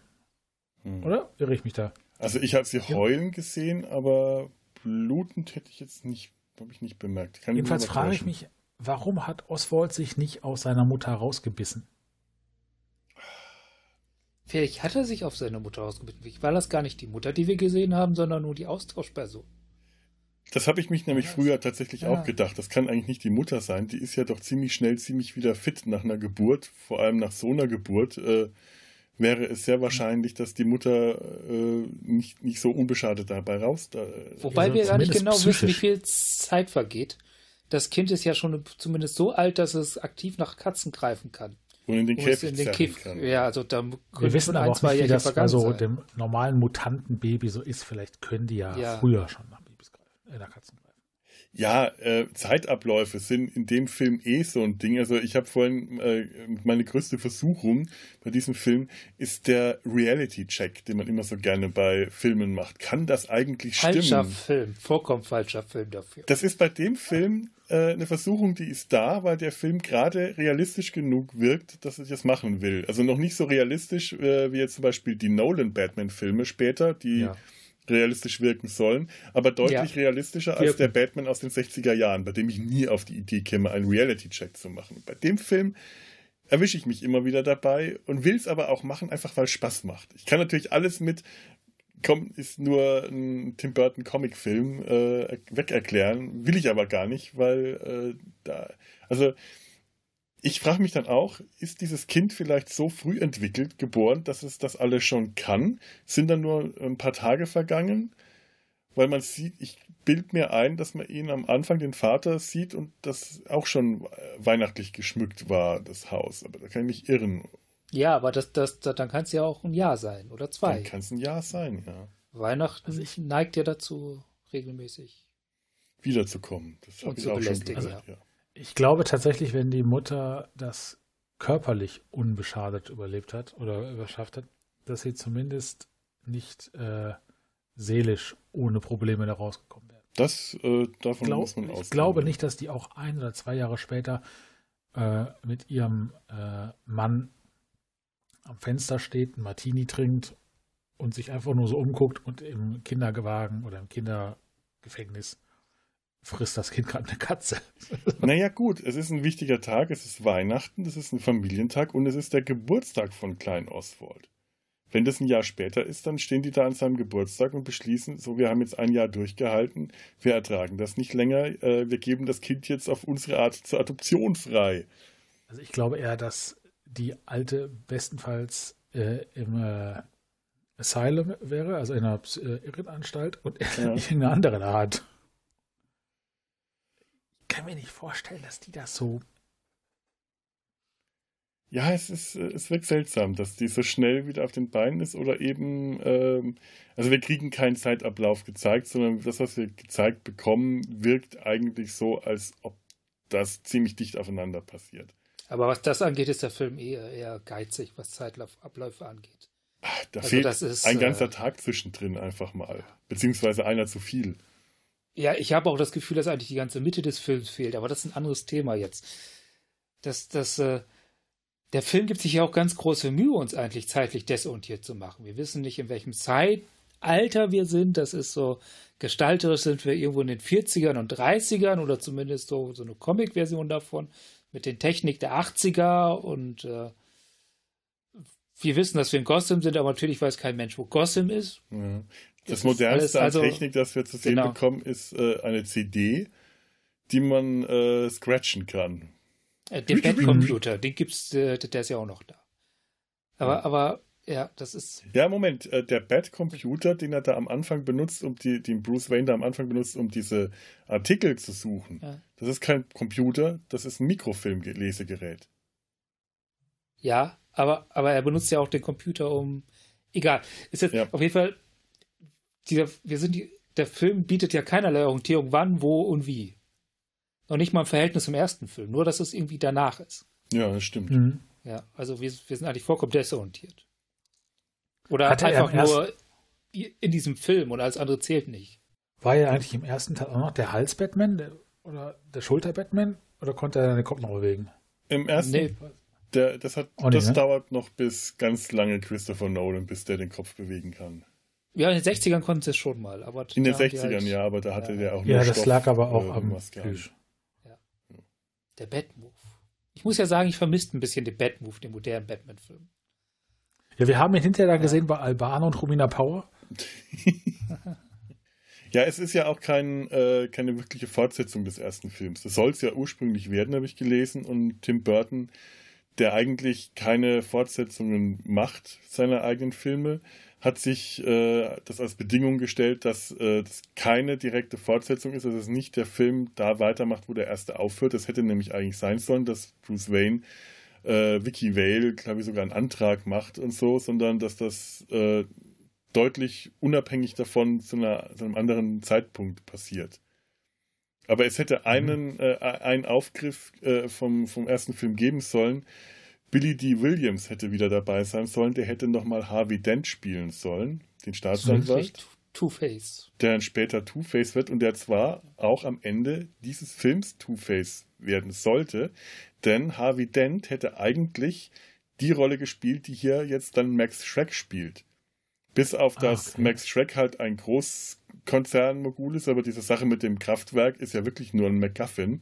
S2: Mhm. Oder irre ich mich da?
S1: Also ich habe sie heulen gesehen, aber blutend hätte ich jetzt nicht habe ich nicht bemerkt.
S2: Kann Jedenfalls frage ich mich, warum hat Oswald sich nicht aus seiner Mutter rausgebissen?
S3: Vielleicht hat er sich auf seine Mutter rausgebissen. Vielleicht war das gar nicht die Mutter, die wir gesehen haben, sondern nur die Austauschperson.
S1: Das habe ich mich nämlich ja, früher tatsächlich ja. auch gedacht. Das kann eigentlich nicht die Mutter sein. Die ist ja doch ziemlich schnell, ziemlich wieder fit nach einer Geburt, vor allem nach so einer Geburt. Äh, wäre es sehr wahrscheinlich, dass die Mutter äh, nicht, nicht so unbeschadet dabei raus. Da,
S3: Wobei also wir gar nicht genau psychisch. wissen, wie viel Zeit vergeht. Das Kind ist ja schon zumindest so alt, dass es aktiv nach Katzen greifen kann.
S1: Und in den Käfig in den kann.
S3: Ja, also da
S2: Wir wissen aber auch nicht, wie das bei so dem normalen Mutantenbaby so ist. Vielleicht können die ja, ja. früher schon nach Babys greifen, äh, nach Katzen greifen.
S1: Ja, äh, Zeitabläufe sind in dem Film eh so ein Ding. Also ich habe vorhin äh, meine größte Versuchung bei diesem Film ist der Reality-Check, den man immer so gerne bei Filmen macht. Kann das eigentlich
S3: falscher
S1: stimmen?
S3: Falscher Film, vollkommen falscher Film dafür.
S1: Das ist bei dem Film äh, eine Versuchung, die ist da, weil der Film gerade realistisch genug wirkt, dass ich das machen will. Also noch nicht so realistisch äh, wie jetzt zum Beispiel die Nolan-Batman-Filme später, die ja realistisch wirken sollen, aber deutlich ja. realistischer als der Batman aus den 60er Jahren, bei dem ich nie auf die Idee käme, einen Reality-Check zu machen. Bei dem Film erwische ich mich immer wieder dabei und will es aber auch machen, einfach weil es Spaß macht. Ich kann natürlich alles mit, komm, ist nur ein Tim Burton Comic-Film äh, wegerklären, will ich aber gar nicht, weil äh, da, also ich frage mich dann auch, ist dieses Kind vielleicht so früh entwickelt, geboren, dass es das alles schon kann? Sind dann nur ein paar Tage vergangen? Weil man sieht, ich bild mir ein, dass man ihn am Anfang, den Vater, sieht und das auch schon weihnachtlich geschmückt war, das Haus. Aber da kann ich mich irren.
S3: Ja, aber das, das, dann kann es ja auch ein Jahr sein oder zwei. Dann
S1: kann es ein Jahr sein, ja.
S3: Weihnachten also neigt ja dazu, regelmäßig
S1: wiederzukommen. Das habe ich auch schon gehört,
S2: ja. ja. Ich glaube tatsächlich, wenn die Mutter das körperlich unbeschadet überlebt hat oder überschafft hat, dass sie zumindest nicht äh, seelisch ohne Probleme da rausgekommen wäre.
S1: Das äh, davon Glaub, muss man ausgehen.
S2: Ich glaube nicht, dass die auch ein oder zwei Jahre später äh, mit ihrem äh, Mann am Fenster steht, einen Martini trinkt und sich einfach nur so umguckt und im Kindergewagen oder im Kindergefängnis frisst das Kind gerade eine Katze.
S1: naja, gut, es ist ein wichtiger Tag, es ist Weihnachten, es ist ein Familientag und es ist der Geburtstag von Klein Oswald. Wenn das ein Jahr später ist, dann stehen die da an seinem Geburtstag und beschließen, so, wir haben jetzt ein Jahr durchgehalten, wir ertragen das nicht länger, äh, wir geben das Kind jetzt auf unsere Art zur Adoption frei.
S2: Also ich glaube eher, dass die alte bestenfalls äh, im äh, Asylum wäre, also in einer äh, Irrenanstalt und ja. irgendeine andere Art kann mir nicht vorstellen, dass die das so.
S1: Ja, es ist, es wirkt seltsam, dass die so schnell wieder auf den Beinen ist oder eben, ähm, also wir kriegen keinen Zeitablauf gezeigt, sondern das, was wir gezeigt bekommen, wirkt eigentlich so, als ob das ziemlich dicht aufeinander passiert.
S3: Aber was das angeht, ist der Film eher, eher geizig, was Zeitabläufe angeht.
S1: Ach, da also fehlt ist, ein ganzer äh, Tag zwischendrin einfach mal, beziehungsweise einer zu viel.
S3: Ja, ich habe auch das Gefühl, dass eigentlich die ganze Mitte des Films fehlt, aber das ist ein anderes Thema jetzt. Das, das, äh, der Film gibt sich ja auch ganz große Mühe, uns eigentlich zeitlich desorientiert zu machen. Wir wissen nicht, in welchem Zeitalter wir sind. Das ist so, gestalterisch sind wir irgendwo in den 40ern und 30ern oder zumindest so, so eine Comic-Version davon mit den Technik der 80er und äh, wir wissen, dass wir in Gotham sind, aber natürlich weiß kein Mensch, wo Gotham ist.
S1: Ja. Das, modernste also, an Technik, das wir zu sehen genau. bekommen, ist äh, eine CD, die man äh, scratchen kann.
S3: Äh, den Bad-Computer, den gibt's, äh, der ist ja auch noch da. Aber, ja. aber ja, das ist.
S1: Ja, Moment, äh, der Bad-Computer, den er da am Anfang benutzt, um die, den Bruce Wayne da am Anfang benutzt, um diese Artikel zu suchen, ja. das ist kein Computer, das ist ein Mikrofilmlesegerät.
S3: Ja, aber, aber er benutzt ja auch den Computer, um. Egal. Ist jetzt ja. auf jeden Fall dieser, wir sind die, der Film bietet ja keinerlei Orientierung, wann, wo und wie. Noch nicht mal im Verhältnis zum ersten Film, nur dass es irgendwie danach ist.
S1: Ja, das stimmt. Mhm.
S3: Ja, also wir, wir sind eigentlich vollkommen desorientiert. Oder Hatte einfach nur in diesem Film und alles andere zählt nicht.
S2: War ja eigentlich im ersten Teil auch noch der Hals-Batman oder der Schulter-Batman oder konnte er seinen Kopf noch bewegen?
S1: Im ersten? Nee. Der, das hat, oh, nee, das ne? dauert noch bis ganz lange Christopher Nolan, bis der den Kopf bewegen kann.
S3: Ja, in den 60ern konnten sie es schon mal. Aber
S1: in den 60ern, halt, ja, aber da hatte
S2: ja.
S1: der auch
S2: nur Ja, das Stoff, lag aber auch äh, am Plüsch.
S3: Ja. Der Batmove. Ich muss ja sagen, ich vermisste ein bisschen den Batmove, den modernen Batman-Film.
S2: Ja, wir haben ihn hinterher dann gesehen bei Albano und Romina Power.
S1: ja, es ist ja auch kein, äh, keine wirkliche Fortsetzung des ersten Films. Das soll es ja ursprünglich werden, habe ich gelesen. Und Tim Burton, der eigentlich keine Fortsetzungen macht seiner eigenen Filme, hat sich äh, das als Bedingung gestellt, dass äh, das keine direkte Fortsetzung ist, dass es nicht der Film da weitermacht, wo der erste aufhört. Das hätte nämlich eigentlich sein sollen, dass Bruce Wayne äh, Vicky Vale, glaube ich, sogar einen Antrag macht und so, sondern dass das äh, deutlich unabhängig davon zu, einer, zu einem anderen Zeitpunkt passiert. Aber es hätte einen, mhm. äh, einen Aufgriff äh, vom, vom ersten Film geben sollen. Billy D. Williams hätte wieder dabei sein sollen. Der hätte nochmal Harvey Dent spielen sollen, den Staatsanwalt.
S3: Two-Face.
S1: Der dann später Two-Face wird und der zwar auch am Ende dieses Films Two-Face werden sollte, denn Harvey Dent hätte eigentlich die Rolle gespielt, die hier jetzt dann Max Schreck spielt. Bis auf ah, dass okay. Max Schreck halt ein Großkonzernmogul ist, aber diese Sache mit dem Kraftwerk ist ja wirklich nur ein MacGuffin.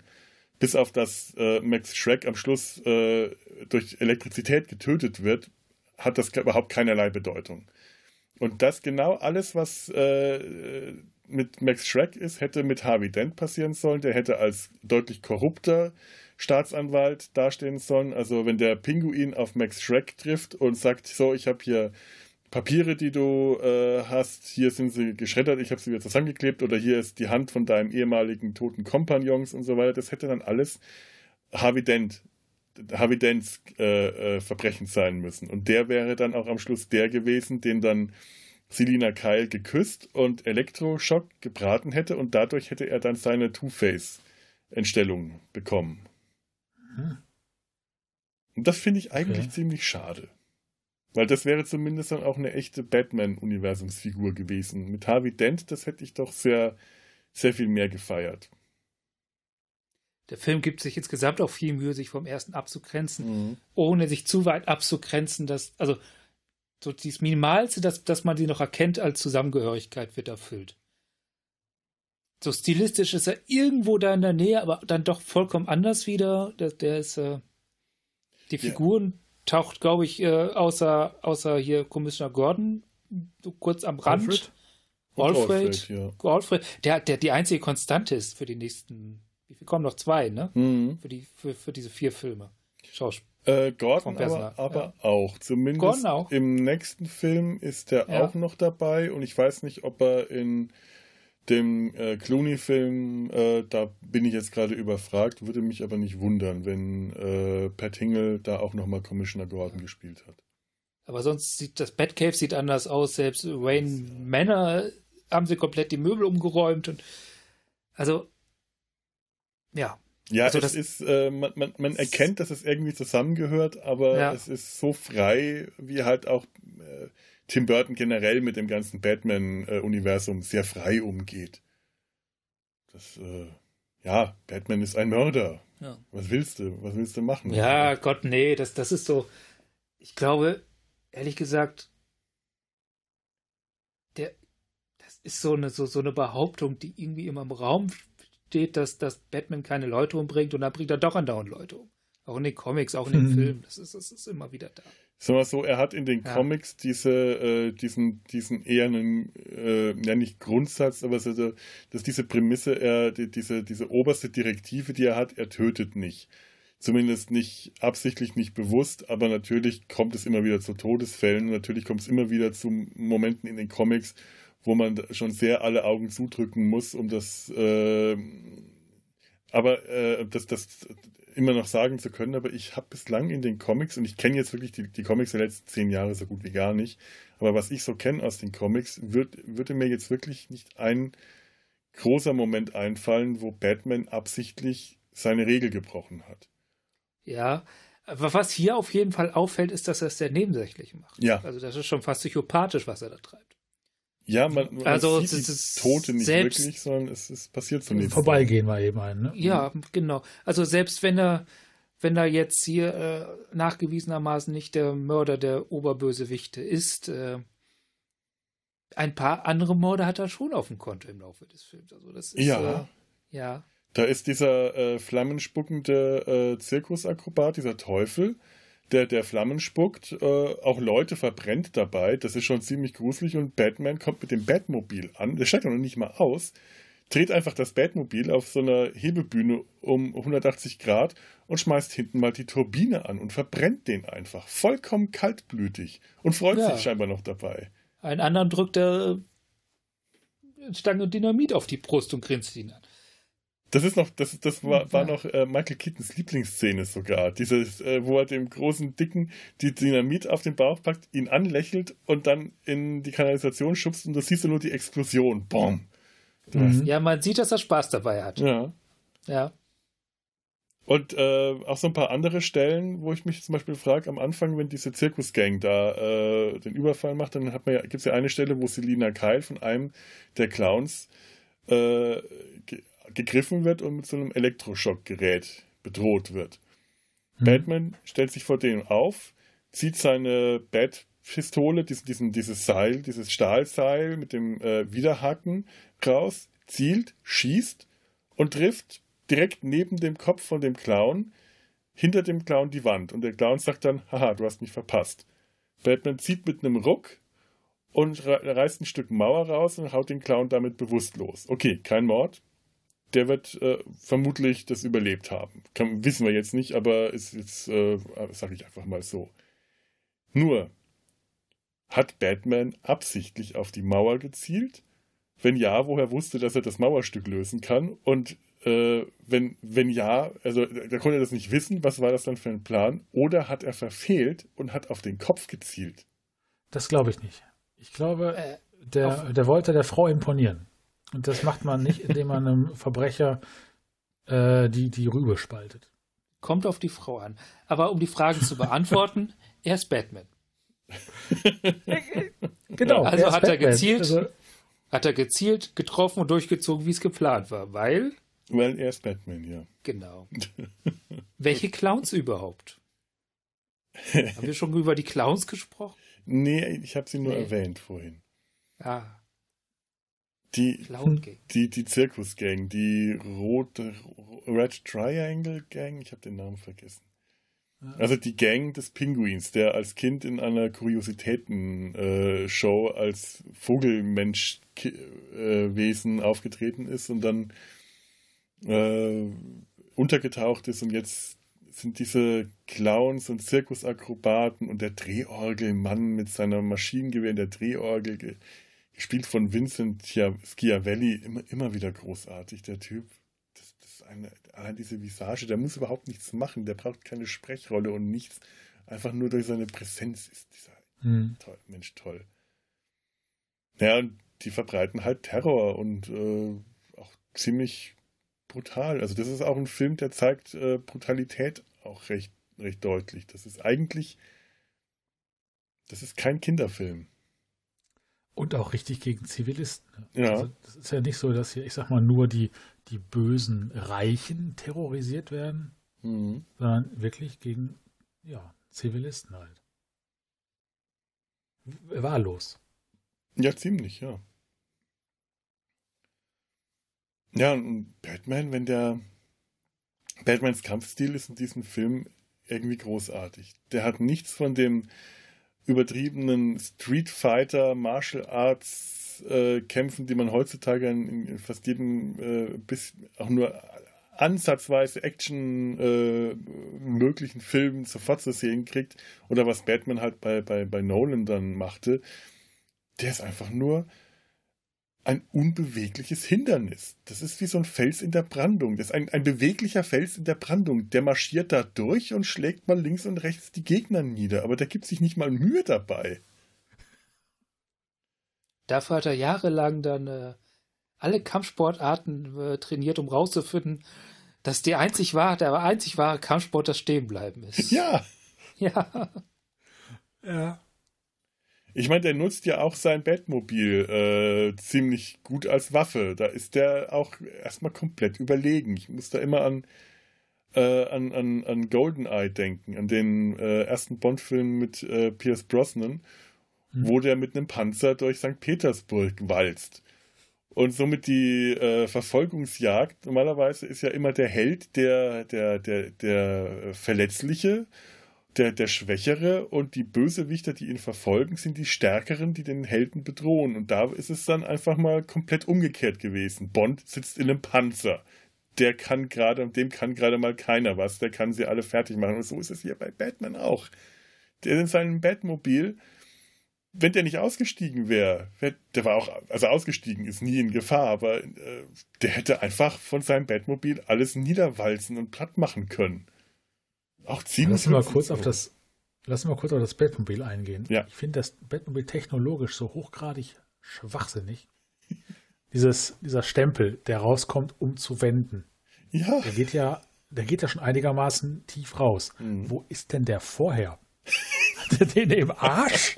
S1: Bis auf dass äh, Max Schreck am Schluss äh, durch Elektrizität getötet wird, hat das überhaupt keinerlei Bedeutung. Und das genau alles, was äh, mit Max Schreck ist, hätte mit Harvey Dent passieren sollen. Der hätte als deutlich korrupter Staatsanwalt dastehen sollen. Also wenn der Pinguin auf Max Schreck trifft und sagt, so, ich habe hier Papiere, die du äh, hast, hier sind sie geschreddert, ich habe sie wieder zusammengeklebt oder hier ist die Hand von deinem ehemaligen toten Kompagnons und so weiter, das hätte dann alles Harvey Dent, Harvey Dents äh, äh, Verbrechen sein müssen. Und der wäre dann auch am Schluss der gewesen, den dann Selina Kyle geküsst und Elektroschock gebraten hätte und dadurch hätte er dann seine Two-Face-Entstellung bekommen. Hm. Und das finde ich eigentlich okay. ziemlich schade. Weil das wäre zumindest dann auch eine echte Batman-Universumsfigur gewesen. Mit Harvey Dent, das hätte ich doch sehr, sehr viel mehr gefeiert.
S3: Der Film gibt sich insgesamt auch viel Mühe, sich vom ersten abzugrenzen, mhm. ohne sich zu weit abzugrenzen, dass, also so dieses Minimalste, dass, dass man sie noch erkennt als Zusammengehörigkeit, wird erfüllt. So stilistisch ist er irgendwo da in der Nähe, aber dann doch vollkommen anders wieder. Der, der ist, äh, die Figuren. Taucht, glaube ich, äh, außer, außer hier Commissioner Gordon kurz am Rand. Alfred? Alfred, ja. Alfred, der, der die einzige Konstante ist für die nächsten, wie viel kommen noch zwei, ne? Mhm. Für, die, für, für diese vier Filme. Schauspiel.
S1: Äh, Gordon aber, aber ja. auch. Zumindest auch. im nächsten Film ist er ja. auch noch dabei und ich weiß nicht, ob er in dem äh, Clooney-Film, äh, da bin ich jetzt gerade überfragt, würde mich aber nicht wundern, wenn äh, Pat Hingle da auch nochmal Commissioner Gordon gespielt hat.
S3: Aber sonst sieht das Batcave sieht anders aus, selbst Wayne Manor haben sie komplett die Möbel umgeräumt und also ja.
S1: Ja,
S3: also
S1: es ist, äh, man, man, man erkennt, dass es irgendwie zusammengehört, aber ja. es ist so frei, wie halt auch äh, Tim Burton generell mit dem ganzen Batman-Universum sehr frei umgeht. Das, äh, ja, Batman ist ein Mörder. Ja. Was willst du? Was willst du machen?
S3: Ja, Gott, nee, das, das ist so. Ich glaube, ehrlich gesagt, der, das ist so eine, so, so eine Behauptung, die irgendwie immer im Raum steht, dass, dass Batman keine Leute umbringt und dann bringt er doch andauernd Leute um. Auch in den Comics, auch in den mhm. Filmen. Das ist, das ist immer wieder da.
S1: Sagen wir so, er hat in den ja. Comics diese, äh, diesen, diesen eher einen, äh, ja nicht Grundsatz, aber so, dass diese Prämisse, er, die, diese, diese oberste Direktive, die er hat, er tötet nicht. Zumindest nicht absichtlich, nicht bewusst, aber natürlich kommt es immer wieder zu Todesfällen. Natürlich kommt es immer wieder zu Momenten in den Comics, wo man schon sehr alle Augen zudrücken muss, um das, äh, aber äh, das, das immer noch sagen zu können, aber ich habe bislang in den Comics, und ich kenne jetzt wirklich die, die, Comics der letzten zehn Jahre so gut wie gar nicht, aber was ich so kenne aus den Comics, wird, würde mir jetzt wirklich nicht ein großer Moment einfallen, wo Batman absichtlich seine Regel gebrochen hat.
S3: Ja, aber was hier auf jeden Fall auffällt, ist, dass er es sehr nebensächlich macht.
S1: Ja.
S3: Also das ist schon fast psychopathisch, was er da treibt.
S1: Ja, man, man
S3: also,
S1: sieht die Tote nicht wirklich, sondern es, es passiert so nichts.
S2: Vorbeigehen wir eben ein, ne?
S3: Ja, genau. Also selbst wenn er, wenn er jetzt hier äh, nachgewiesenermaßen nicht der Mörder der Oberbösewichte ist, äh, ein paar andere Morde hat er schon auf dem Konto im Laufe des Films. Also das ist,
S1: ja.
S3: Äh, ja.
S1: Da ist dieser äh, flammenspuckende äh, Zirkusakrobat, dieser Teufel, der, der Flammen spuckt, äh, auch Leute verbrennt dabei. Das ist schon ziemlich gruselig und Batman kommt mit dem Batmobil an. Der steigt noch nicht mal aus, dreht einfach das Batmobil auf so einer Hebebühne um 180 Grad und schmeißt hinten mal die Turbine an und verbrennt den einfach. Vollkommen kaltblütig und freut ja. sich scheinbar noch dabei.
S3: Ein anderen drückt er Stange Dynamit auf die Brust und grinst ihn an.
S1: Das ist noch, das, das war, war noch äh, Michael Keatons Lieblingsszene sogar. Dieses, äh, wo er dem großen Dicken die Dynamit auf den Bauch packt, ihn anlächelt und dann in die Kanalisation schubst und du siehst du nur die Explosion. Boom.
S3: Mhm. Ja, man sieht, dass er Spaß dabei hat.
S1: Ja.
S3: Ja.
S1: Und äh, auch so ein paar andere Stellen, wo ich mich zum Beispiel frage, am Anfang, wenn diese Zirkusgang da äh, den Überfall macht, dann hat man ja, gibt es ja eine Stelle, wo Selina Keil von einem der Clowns äh, gegriffen wird und mit so einem Elektroschockgerät bedroht wird. Hm. Batman stellt sich vor dem auf, zieht seine Bat-Pistole, diesen, dieses Seil, dieses Stahlseil mit dem äh, Widerhaken raus, zielt, schießt und trifft direkt neben dem Kopf von dem Clown, hinter dem Clown die Wand. Und der Clown sagt dann, haha, du hast mich verpasst. Batman zieht mit einem Ruck und reißt ein Stück Mauer raus und haut den Clown damit bewusstlos. Okay, kein Mord. Der wird äh, vermutlich das überlebt haben. Kann, wissen wir jetzt nicht, aber ist jetzt, äh, sage ich einfach mal so. Nur, hat Batman absichtlich auf die Mauer gezielt? Wenn ja, woher wusste, dass er das Mauerstück lösen kann? Und äh, wenn, wenn ja, also da konnte er das nicht wissen, was war das dann für ein Plan? Oder hat er verfehlt und hat auf den Kopf gezielt?
S2: Das glaube ich nicht. Ich glaube, äh, der, der wollte der Frau imponieren. Und das macht man nicht, indem man einem Verbrecher äh, die, die Rübe spaltet.
S3: Kommt auf die Frau an. Aber um die Fragen zu beantworten, er ist Batman. genau. Also hat Batman. er gezielt, also, hat er gezielt, getroffen und durchgezogen, wie es geplant war, weil
S1: weil er ist Batman, ja.
S3: Genau. Welche Clowns überhaupt? Haben wir schon über die Clowns gesprochen?
S1: Nee, ich habe sie nur nee. erwähnt vorhin.
S3: Ah.
S1: Die, die, die Zirkusgang, die rote Red Triangle Gang, ich habe den Namen vergessen. Also die Gang des Pinguins, der als Kind in einer Kuriositäten-Show äh, als Vogelmensch-Wesen äh, aufgetreten ist und dann äh, untergetaucht ist und jetzt sind diese Clowns und Zirkusakrobaten und der Drehorgelmann mit seiner Maschinengewehr in der Drehorgel, gespielt von Vincent Schiavelli, immer, immer wieder großartig, der Typ. Das, das ist eine, allein diese Visage, der muss überhaupt nichts machen, der braucht keine Sprechrolle und nichts. Einfach nur durch seine Präsenz ist dieser hm. toll, Mensch toll. Ja, und die verbreiten halt Terror und äh, auch ziemlich brutal. Also das ist auch ein Film, der zeigt äh, Brutalität auch recht, recht deutlich. Das ist eigentlich, das ist kein Kinderfilm.
S2: Und auch richtig gegen Zivilisten.
S1: Ja. Also
S2: das ist ja nicht so, dass hier, ich sag mal, nur die, die bösen Reichen terrorisiert werden, mhm. sondern wirklich gegen ja, Zivilisten halt. Wahllos.
S1: Ja, ziemlich, ja. Ja, und Batman, wenn der Batmans Kampfstil ist in diesem Film irgendwie großartig. Der hat nichts von dem übertriebenen Street Fighter, Martial Arts äh, Kämpfen, die man heutzutage in, in fast jedem äh, bis auch nur ansatzweise Action äh, möglichen Filmen sofort zu sehen kriegt. Oder was Batman halt bei, bei, bei Nolan dann machte, der ist einfach nur ein unbewegliches Hindernis. Das ist wie so ein Fels in der Brandung. Das ist ein, ein beweglicher Fels in der Brandung. Der marschiert da durch und schlägt mal links und rechts die Gegner nieder. Aber der gibt sich nicht mal Mühe dabei.
S3: Dafür hat er jahrelang dann äh, alle Kampfsportarten äh, trainiert, um rauszufinden, dass die einzig wahre, der einzig wahre Kampfsport das Stehenbleiben ist.
S1: Ja.
S3: Ja.
S2: Ja.
S1: Ich meine, der nutzt ja auch sein Batmobil äh, ziemlich gut als Waffe. Da ist der auch erstmal komplett überlegen. Ich muss da immer an, äh, an, an, an Goldeneye denken, an den äh, ersten Bond-Film mit äh, Pierce Brosnan, mhm. wo der mit einem Panzer durch St. Petersburg walzt. Und somit die äh, Verfolgungsjagd, normalerweise ist ja immer der Held der, der, der, der Verletzliche der, der Schwächere und die Bösewichter, die ihn verfolgen, sind die Stärkeren, die den Helden bedrohen. Und da ist es dann einfach mal komplett umgekehrt gewesen. Bond sitzt in einem Panzer. Der kann gerade, dem kann gerade mal keiner was. Der kann sie alle fertig machen. Und so ist es hier bei Batman auch. Der in seinem Batmobil, wenn der nicht ausgestiegen wäre, der war auch, also ausgestiegen ist nie in Gefahr, aber äh, der hätte einfach von seinem Batmobil alles niederwalzen und platt machen können. Auch ziemlich.
S2: Lass mal kurz auf das, lass mal kurz auf das Batmobil eingehen.
S1: Ja.
S2: Ich finde das Batmobil technologisch so hochgradig schwachsinnig. dieses, dieser Stempel, der rauskommt, um zu wenden.
S1: Ja.
S2: Der geht ja, der geht ja schon einigermaßen tief raus.
S1: Mhm.
S2: Wo ist denn der vorher? Hat er den im Arsch?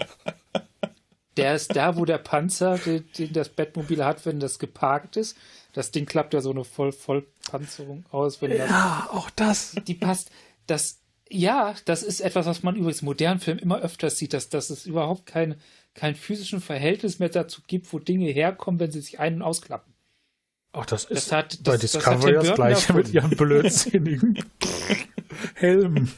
S3: Der ist da, wo der Panzer, den, den das Bettmobil hat, wenn das geparkt ist. Das Ding klappt ja so eine Voll Vollpanzerung aus, wenn das,
S2: Ja, auch das.
S3: die passt. Das, ja, das ist etwas, was man übrigens in modernen Filmen immer öfters sieht, dass, dass es überhaupt kein, kein physischen Verhältnis mehr dazu gibt, wo Dinge herkommen, wenn sie sich ein- und ausklappen.
S2: Auch das ist
S3: Das hat-
S2: bei
S3: das- das
S2: Discovery das,
S3: Burton
S2: gleiche mit ihren blödsinnigen Helmen.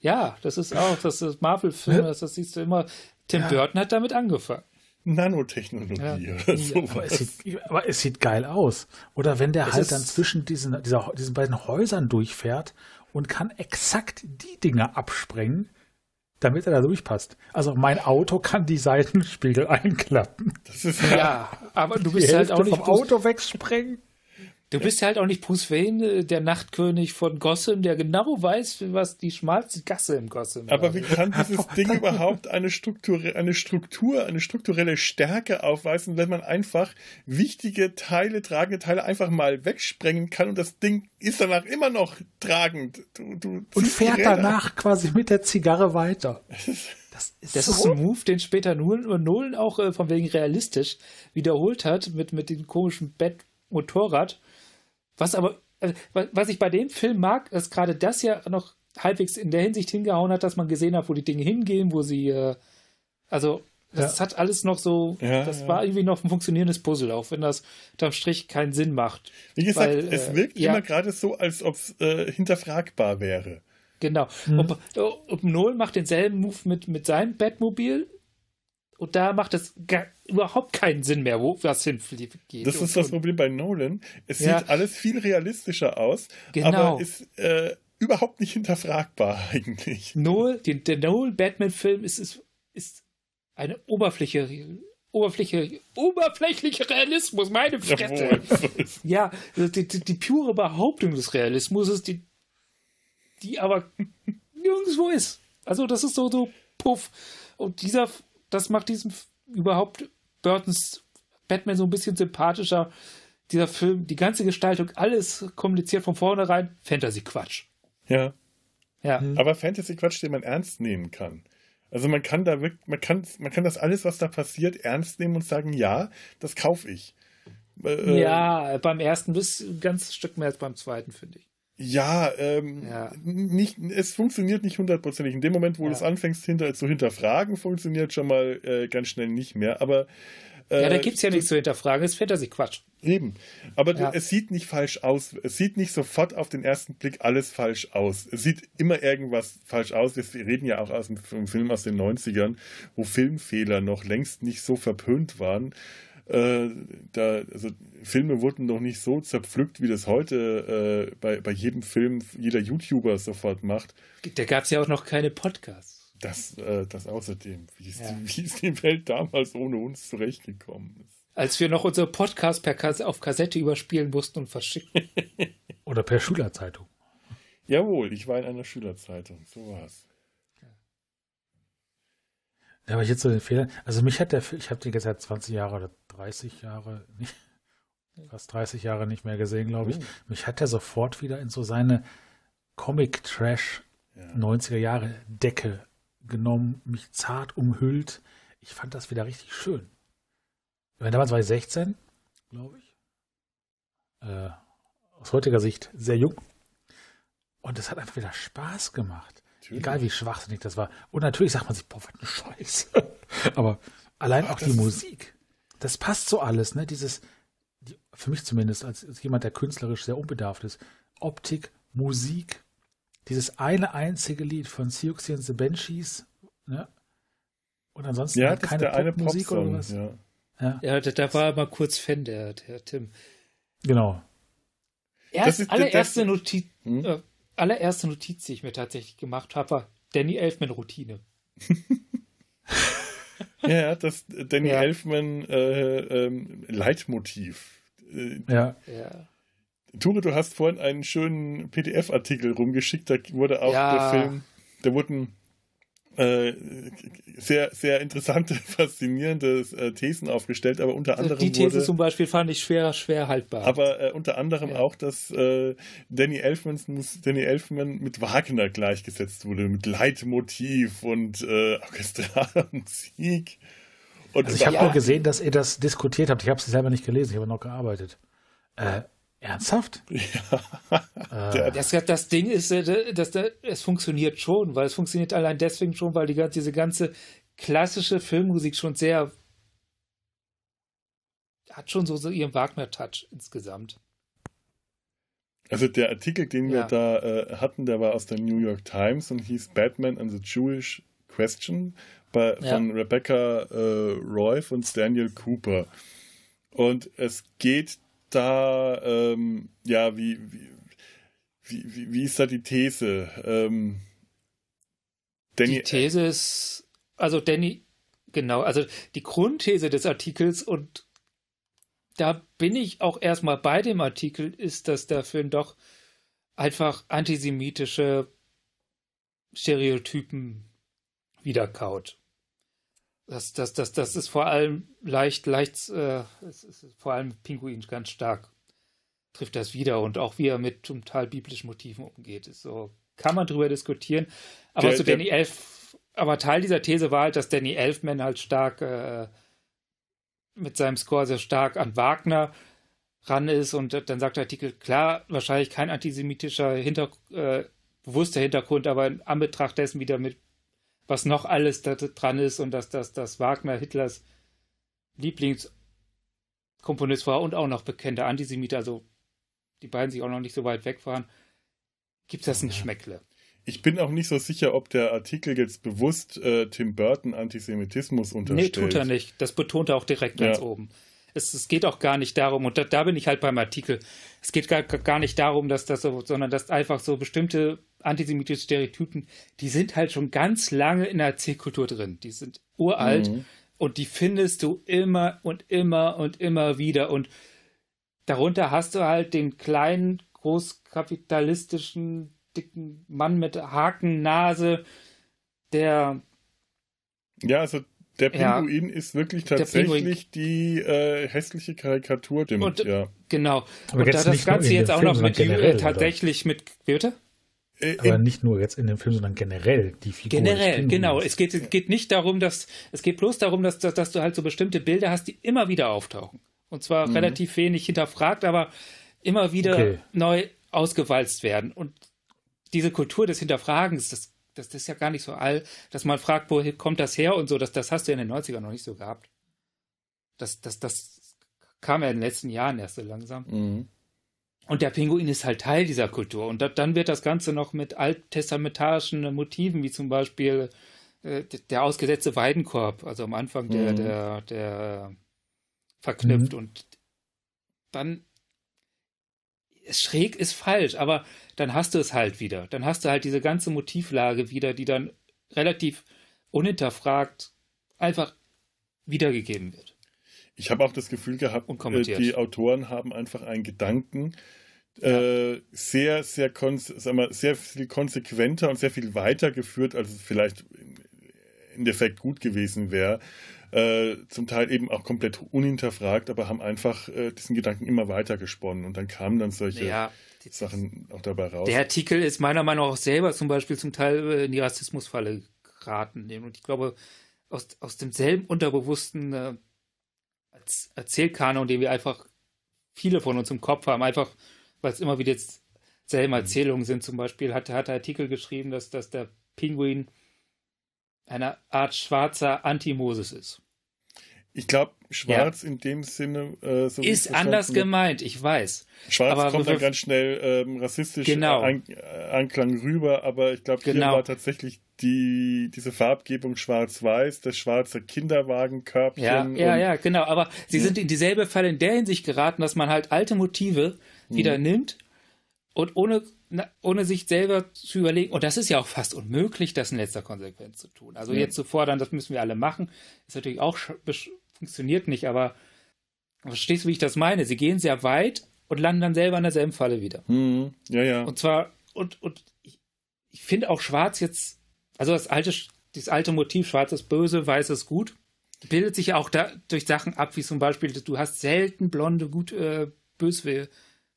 S3: Ja, das ist auch, das ist Marvel-Filme,
S2: Ja.
S3: das, das siehst du immer. Tim
S2: Ja.
S3: Burton hat damit angefangen.
S1: Nanotechnologie
S3: Ja.
S1: oder
S3: Ja,
S1: sowas.
S2: Aber es, sieht, aber es sieht geil aus. Oder wenn der
S3: Es
S2: halt dann zwischen diesen, dieser, diesen beiden Häusern durchfährt und kann exakt die Dinge absprengen, damit er da durchpasst. Also mein Auto kann die Seitenspiegel einklappen.
S1: Das ist
S3: Ja, aber du bist halt auch nicht
S2: vom Auto wegsprengen.
S3: Du bist halt auch nicht Bruce Wayne, äh, der Nachtkönig von Gotham, der genau weiß, was die schmalste Gasse im Gotham
S1: Aber
S3: war.
S1: wie kann dieses Ding überhaupt eine Struktur, eine Struktur, eine strukturelle Stärke aufweisen, wenn man einfach wichtige Teile, tragende Teile einfach mal wegsprengen kann und das Ding ist danach immer noch tragend. Du, du
S2: Und fährt danach quasi mit der Zigarre weiter. Das ist,
S3: Das
S2: so
S3: ist ein Move, den später Nolan, Nolan auch äh, von wegen realistisch wiederholt hat mit, mit dem komischen Bett-Motorrad. Was aber, wa- was ich bei dem Film mag, ist gerade das ja noch halbwegs in der Hinsicht hingehauen hat, dass man gesehen hat, wo die Dinge hingehen, wo sie, äh, also, das hat alles noch so,
S1: Ja,
S3: das
S1: ja.
S3: war irgendwie noch ein funktionierendes Puzzle, auch wenn das unterm Strich keinen Sinn macht.
S1: Wie gesagt,
S3: Weil,
S1: es
S3: äh,
S1: wirkt
S3: ja.
S1: immer gerade so, als ob es äh, hinterfragbar wäre.
S3: Genau. Ob, ob Nolan macht denselben Move mit, mit seinem Batmobil und da macht es gar, überhaupt keinen Sinn mehr, wo was hinfliegt.
S1: Das ist das Problem bei Nolan. Es
S3: Ja.
S1: sieht alles viel realistischer aus,
S3: Genau.
S1: aber ist äh, überhaupt nicht hinterfragbar eigentlich.
S3: Noel, den, der Noel-Batman-Film ist, ist, ist eine Oberfläche, Oberfläche, oberflächlicher Realismus, meine Fresse. Ja, die, die, die pure Behauptung des Realismus ist die, die aber nirgendwo ist. Also das ist so, so puff. Und dieser, das macht diesen überhaupt Burtons Batman so ein bisschen sympathischer. Dieser Film, die ganze Gestaltung, alles kommuniziert von vornherein, Fantasy-Quatsch.
S1: ja.
S3: Ja.
S1: Aber Fantasy-Quatsch, den man ernst nehmen kann. Also man kann da wirklich, man kann, man kann das alles, was da passiert, ernst nehmen und sagen, ja, das kaufe ich. Äh,
S3: Ja, beim ersten bis ein ganzes Stück mehr als beim zweiten, finde ich.
S1: Ja, ähm,
S3: Ja.
S1: Nicht, es funktioniert nicht hundertprozentig. In dem Moment, wo
S3: Ja.
S1: du es anfängst hinter, zu hinterfragen, funktioniert schon mal äh, ganz schnell nicht mehr. Aber äh,
S3: Ja, da gibt es ja nichts zu hinterfragen, ist Fantasy-Quatsch.
S1: Eben. Aber
S3: Ja.
S1: es sieht nicht falsch aus. Es sieht nicht sofort auf den ersten Blick alles falsch aus. Es sieht immer irgendwas falsch aus. Wir reden ja auch aus dem Film aus den 90ern, wo Filmfehler noch längst nicht so verpönt waren. Äh, da, also Filme wurden noch nicht so zerpflückt, wie das heute äh, bei, bei jedem Film jeder YouTuber sofort macht.
S3: Da gab es ja auch noch keine Podcasts.
S1: Das, äh, das außerdem, wie ist,
S3: Ja.
S1: die, wie ist die Welt damals ohne uns zurechtgekommen ist.
S3: Als wir noch unsere Podcast per Kas auf Kassette überspielen mussten und verschicken.
S2: Oder per Schülerzeitung.
S1: Jawohl, ich war in einer Schülerzeitung, so war's.
S2: Ja, aber jetzt so den Fehler. Also mich hat der Film, ich habe den jetzt seit 20 Jahre oder 30 Jahre, nicht, fast 30 Jahre nicht mehr gesehen, glaube ich.
S1: Oh.
S2: Mich hat er sofort wieder in so seine Comic-Trash
S1: Ja.
S2: 90er Jahre Decke genommen, mich zart umhüllt. Ich fand das wieder richtig schön. Ich meine, damals war ich 16, glaube ich. Äh, aus heutiger Sicht sehr jung. Und es hat einfach wieder Spaß gemacht.
S1: Natürlich.
S2: Egal wie schwachsinnig das war. Und natürlich sagt man sich, boah, was eine Scheiße. Aber allein
S1: Ach,
S2: auch die
S1: das-
S2: Musik, das passt so alles, ne? Dieses, die, für mich zumindest, als, als jemand, der künstlerisch sehr unbedarft ist, Optik, Musik, dieses eine einzige Lied von Siouxsie and the Banshees, ne? Und ansonsten
S1: Ja,
S2: halt
S1: das
S2: keine
S1: der eine
S2: Popmusik oder was.
S1: Ja.
S2: Ja,
S3: Ja, da, da war er mal kurz Fan, der, der Tim.
S2: genau.
S3: Erst,
S1: ist-
S3: allererste,
S1: das-
S3: Notiz,
S1: Hm?
S3: äh, allererste Notiz, die ich mir tatsächlich gemacht habe, war Danny Elfman-Routine.
S1: ja, das Danny
S3: Ja.
S1: Elfman äh, ähm, Leitmotiv. Äh,
S2: Ja,
S3: Ja.
S1: Ture, du hast vorhin einen schönen PDF-Artikel rumgeschickt, da wurde auch
S3: Ja.
S1: der Film, da wurden äh, sehr, sehr interessante, faszinierende äh, Thesen aufgestellt, aber unter anderem.
S3: Die These wurde, zum Beispiel fand ich schwer, schwer haltbar.
S1: Aber äh, unter anderem ja. auch, dass äh, Danny, Elfmans, Danny Elfman mit Wagner gleichgesetzt wurde, mit Leitmotiv und äh, orchestraler Musik.
S2: Und also ich habe ja. nur gesehen, dass ihr das diskutiert habt. Ich habe es selber nicht gelesen, ich habe noch gearbeitet. Äh, Ernsthaft?
S3: Ja. Äh. Das, das Ding ist, äh, dass, es funktioniert schon, weil es funktioniert allein deswegen schon, weil die, diese ganze klassische Filmmusik schon sehr hat schon so, so ihren Wagner-Touch insgesamt.
S1: Also der Artikel, den wir ja. da äh, hatten, der war aus der New York Times und hieß Batman and the Jewish Question bei, ja. von Rebecca äh, Roy und Daniel Cooper. Und es geht da, ähm, ja, wie, wie, wie, wie, ist da die These? Ähm,
S3: Danny, die These ist, also Danny, genau, also die Grundthese des Artikels und da bin ich auch erstmal bei dem Artikel, ist, dass der Film doch einfach antisemitische Stereotypen wiederkaut. Das, das, das, das ist vor allem leicht, leicht, äh, vor allem Pinguin ganz stark trifft das wieder und auch wie er mit zum Teil biblischen Motiven umgeht. Ist so, kann man drüber diskutieren. Aber der, zu Danny Elf, aber Teil dieser These war halt, dass Danny Elfman halt stark äh, mit seinem Score sehr stark an Wagner ran ist und dann sagt der Artikel, klar, wahrscheinlich kein antisemitischer Hinter, äh, bewusster Hintergrund, aber in Anbetracht dessen wieder mit was noch alles da dran ist und dass das dass Wagner Hitlers Lieblingskomponist war und auch noch bekannter Antisemit, also die beiden sich auch noch nicht so weit weg waren, gibt das ein Geschmäckle.
S1: Ich bin auch nicht so sicher, ob der Artikel jetzt bewusst äh, Tim Burton Antisemitismus unterstellt.
S3: Nee, tut er nicht. Das betont er auch direkt ja. ganz oben. Es, es, geht auch gar nicht darum, und da, da, bin ich halt beim Artikel, es geht gar, gar nicht darum, dass das so, sondern dass einfach so bestimmte antisemitische Stereotypen, die sind halt schon ganz lange in der Erzählkultur drin. Die sind uralt mhm. und die findest du immer und immer und immer wieder. Und darunter hast du halt den kleinen, großkapitalistischen, dicken Mann mit Hakennase, der.
S1: Ja, also der Pinguin ja, ist wirklich tatsächlich die äh, hässliche Karikatur dem,
S3: und,
S1: ja.
S3: Genau. Aber und da das Ganze jetzt auch noch mit generell, tatsächlich oder? mit. Bitte?
S2: Äh, Aber nicht nur jetzt in dem Film, sondern generell die Figur.
S3: Generell, genau. Es geht, geht nicht darum, dass es geht bloß darum, dass, dass, dass, du halt so bestimmte Bilder hast, die immer wieder auftauchen. Und zwar mhm. relativ wenig hinterfragt, aber immer wieder okay. neu ausgewalzt werden. Und diese Kultur des Hinterfragens, das, das, das, ist ja gar nicht so all, dass man fragt, wo kommt das her und so, das, das hast du in den 90ern noch nicht so gehabt. Das, das, das kam ja in den letzten Jahren erst so langsam. Mhm. Und der Pinguin ist halt Teil dieser Kultur. Und da, dann wird das Ganze noch mit alttestamentarischen Motiven, wie zum Beispiel äh, der ausgesetzte Weidenkorb, also am Anfang der, mhm. der, der verknüpft. Mhm. Und dann schräg ist falsch, aber dann hast du es halt wieder. Dann hast du halt diese ganze Motivlage wieder, die dann relativ unhinterfragt einfach wiedergegeben wird.
S1: Ich habe auch das Gefühl gehabt, äh, die Autoren haben einfach einen Gedanken äh, sehr, sehr, sag mal, sehr viel konsequenter und sehr viel weiter geführt, als es vielleicht im Endeffekt gut gewesen wäre. Äh, zum Teil eben auch komplett unhinterfragt, aber haben einfach äh, diesen Gedanken immer weiter gesponnen und dann kamen dann solche ja, Sachen auch dabei raus.
S3: Der Artikel ist meiner Meinung nach auch selber zum Beispiel zum Teil äh, in die Rassismusfalle geraten. Und ich glaube, aus, aus demselben unterbewussten äh, Erzählkanon, den wir einfach viele von uns im Kopf haben, einfach weil es immer wieder jetzt selben. Erzählungen sind. Zum Beispiel hat, hat der Artikel geschrieben, dass, dass der Pinguin eine Art schwarzer Anti-Moses ist.
S1: Ich glaube, schwarz ja. in dem Sinne.
S3: Äh, so ist anders gemeint, ich weiß.
S1: Schwarz aber kommt dann ganz schnell ähm, rassistisch
S3: genau.
S1: An, äh, Anklang rüber, aber ich glaube, genau. hier war tatsächlich die, diese Farbgebung schwarz-weiß, das schwarze Kinderwagenkörbchen.
S3: Ja, ja, ja, genau. Aber sie sind in dieselbe Falle in der Hinsicht geraten, dass man halt alte Motive wieder mhm. nimmt und ohne, ohne sich selber zu überlegen, und das ist ja auch fast unmöglich, das in letzter Konsequenz zu tun. Also mhm. jetzt zu fordern, das müssen wir alle machen, ist natürlich auch funktioniert nicht, aber verstehst du, wie ich das meine? Sie gehen sehr weit und landen dann selber in derselben Falle wieder.
S1: Mhm. Ja, ja.
S3: Und zwar, und, und ich, ich finde auch Schwarz jetzt, also das alte dieses alte Motiv, schwarzes böse, weißes gut, bildet sich ja auch da durch Sachen ab, wie zum Beispiel, du hast selten blonde, gut, äh, böse,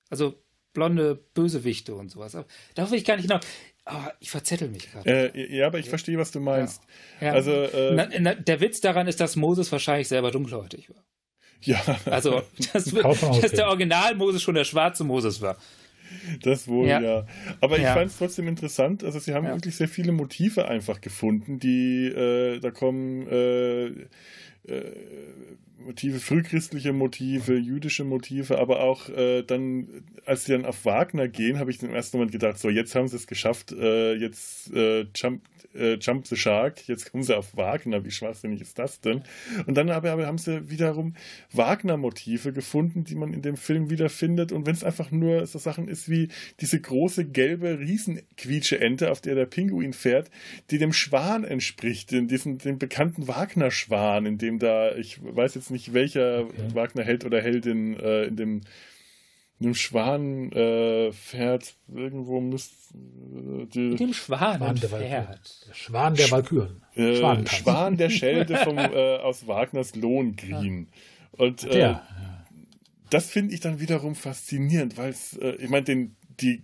S3: also blonde Bösewichte und sowas. Aber darauf will ich gar nicht hinaus. Oh, ich verzettel mich
S1: gerade. Äh, ja, aber ich verstehe, was du meinst. Ja. Ja. Also,
S3: äh, na, na, der Witz daran ist, dass Moses wahrscheinlich selber dunkelhäutig war.
S1: Ja.
S3: Also, dass, dass der Original Moses schon der schwarze Moses war.
S1: Das wohl, ja. ja. Aber ich fand es trotzdem interessant. Also, sie haben wirklich sehr viele Motive einfach gefunden, die äh, da kommen. Äh, äh, Motive, frühchristliche Motive, jüdische Motive, aber auch äh, dann, als sie dann auf Wagner gehen, habe ich im ersten Moment gedacht, so jetzt haben sie es geschafft, äh, jetzt äh, jump, äh, jump the Shark, jetzt kommen sie auf Wagner, wie schwachsinnig ist das denn? Und dann aber, aber haben sie wiederum Wagner-Motive gefunden, die man in dem Film wiederfindet und wenn es einfach nur so Sachen ist wie diese große gelbe Riesenquietsche-Ente, auf der der Pinguin fährt, die dem Schwan entspricht, den, diesen, den bekannten Wagner-Schwan, in dem da, ich weiß jetzt nicht, welcher okay. Wagner-Held oder Heldin äh, in dem einem Schwan äh, fährt, irgendwo müsste
S3: äh, die, Mit dem Schwan, Schwan
S2: der, der Schwan der Walküren.
S1: Äh, Schwan der Schelde vom, äh, aus Wagners Lohengrin. Ja. Und äh, ja. das finde ich dann wiederum faszinierend, weil es, äh, ich meine, die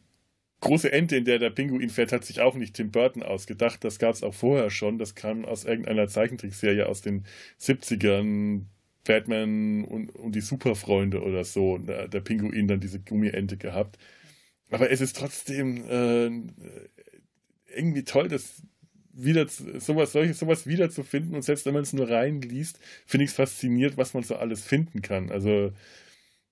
S1: große Ente, in der der Pinguin fährt, hat sich auch nicht Tim Burton ausgedacht. Das gab es auch vorher schon. Das kam aus irgendeiner Zeichentrickserie aus den 70ern. Batman und, und die Superfreunde oder so. Der, der Pinguin dann diese Gummiente gehabt. Aber es ist trotzdem äh, irgendwie toll, das wieder sowas, solches, sowas wiederzufinden. Und selbst wenn man es nur reinliest, finde ich es fasziniert, was man so alles finden kann. Also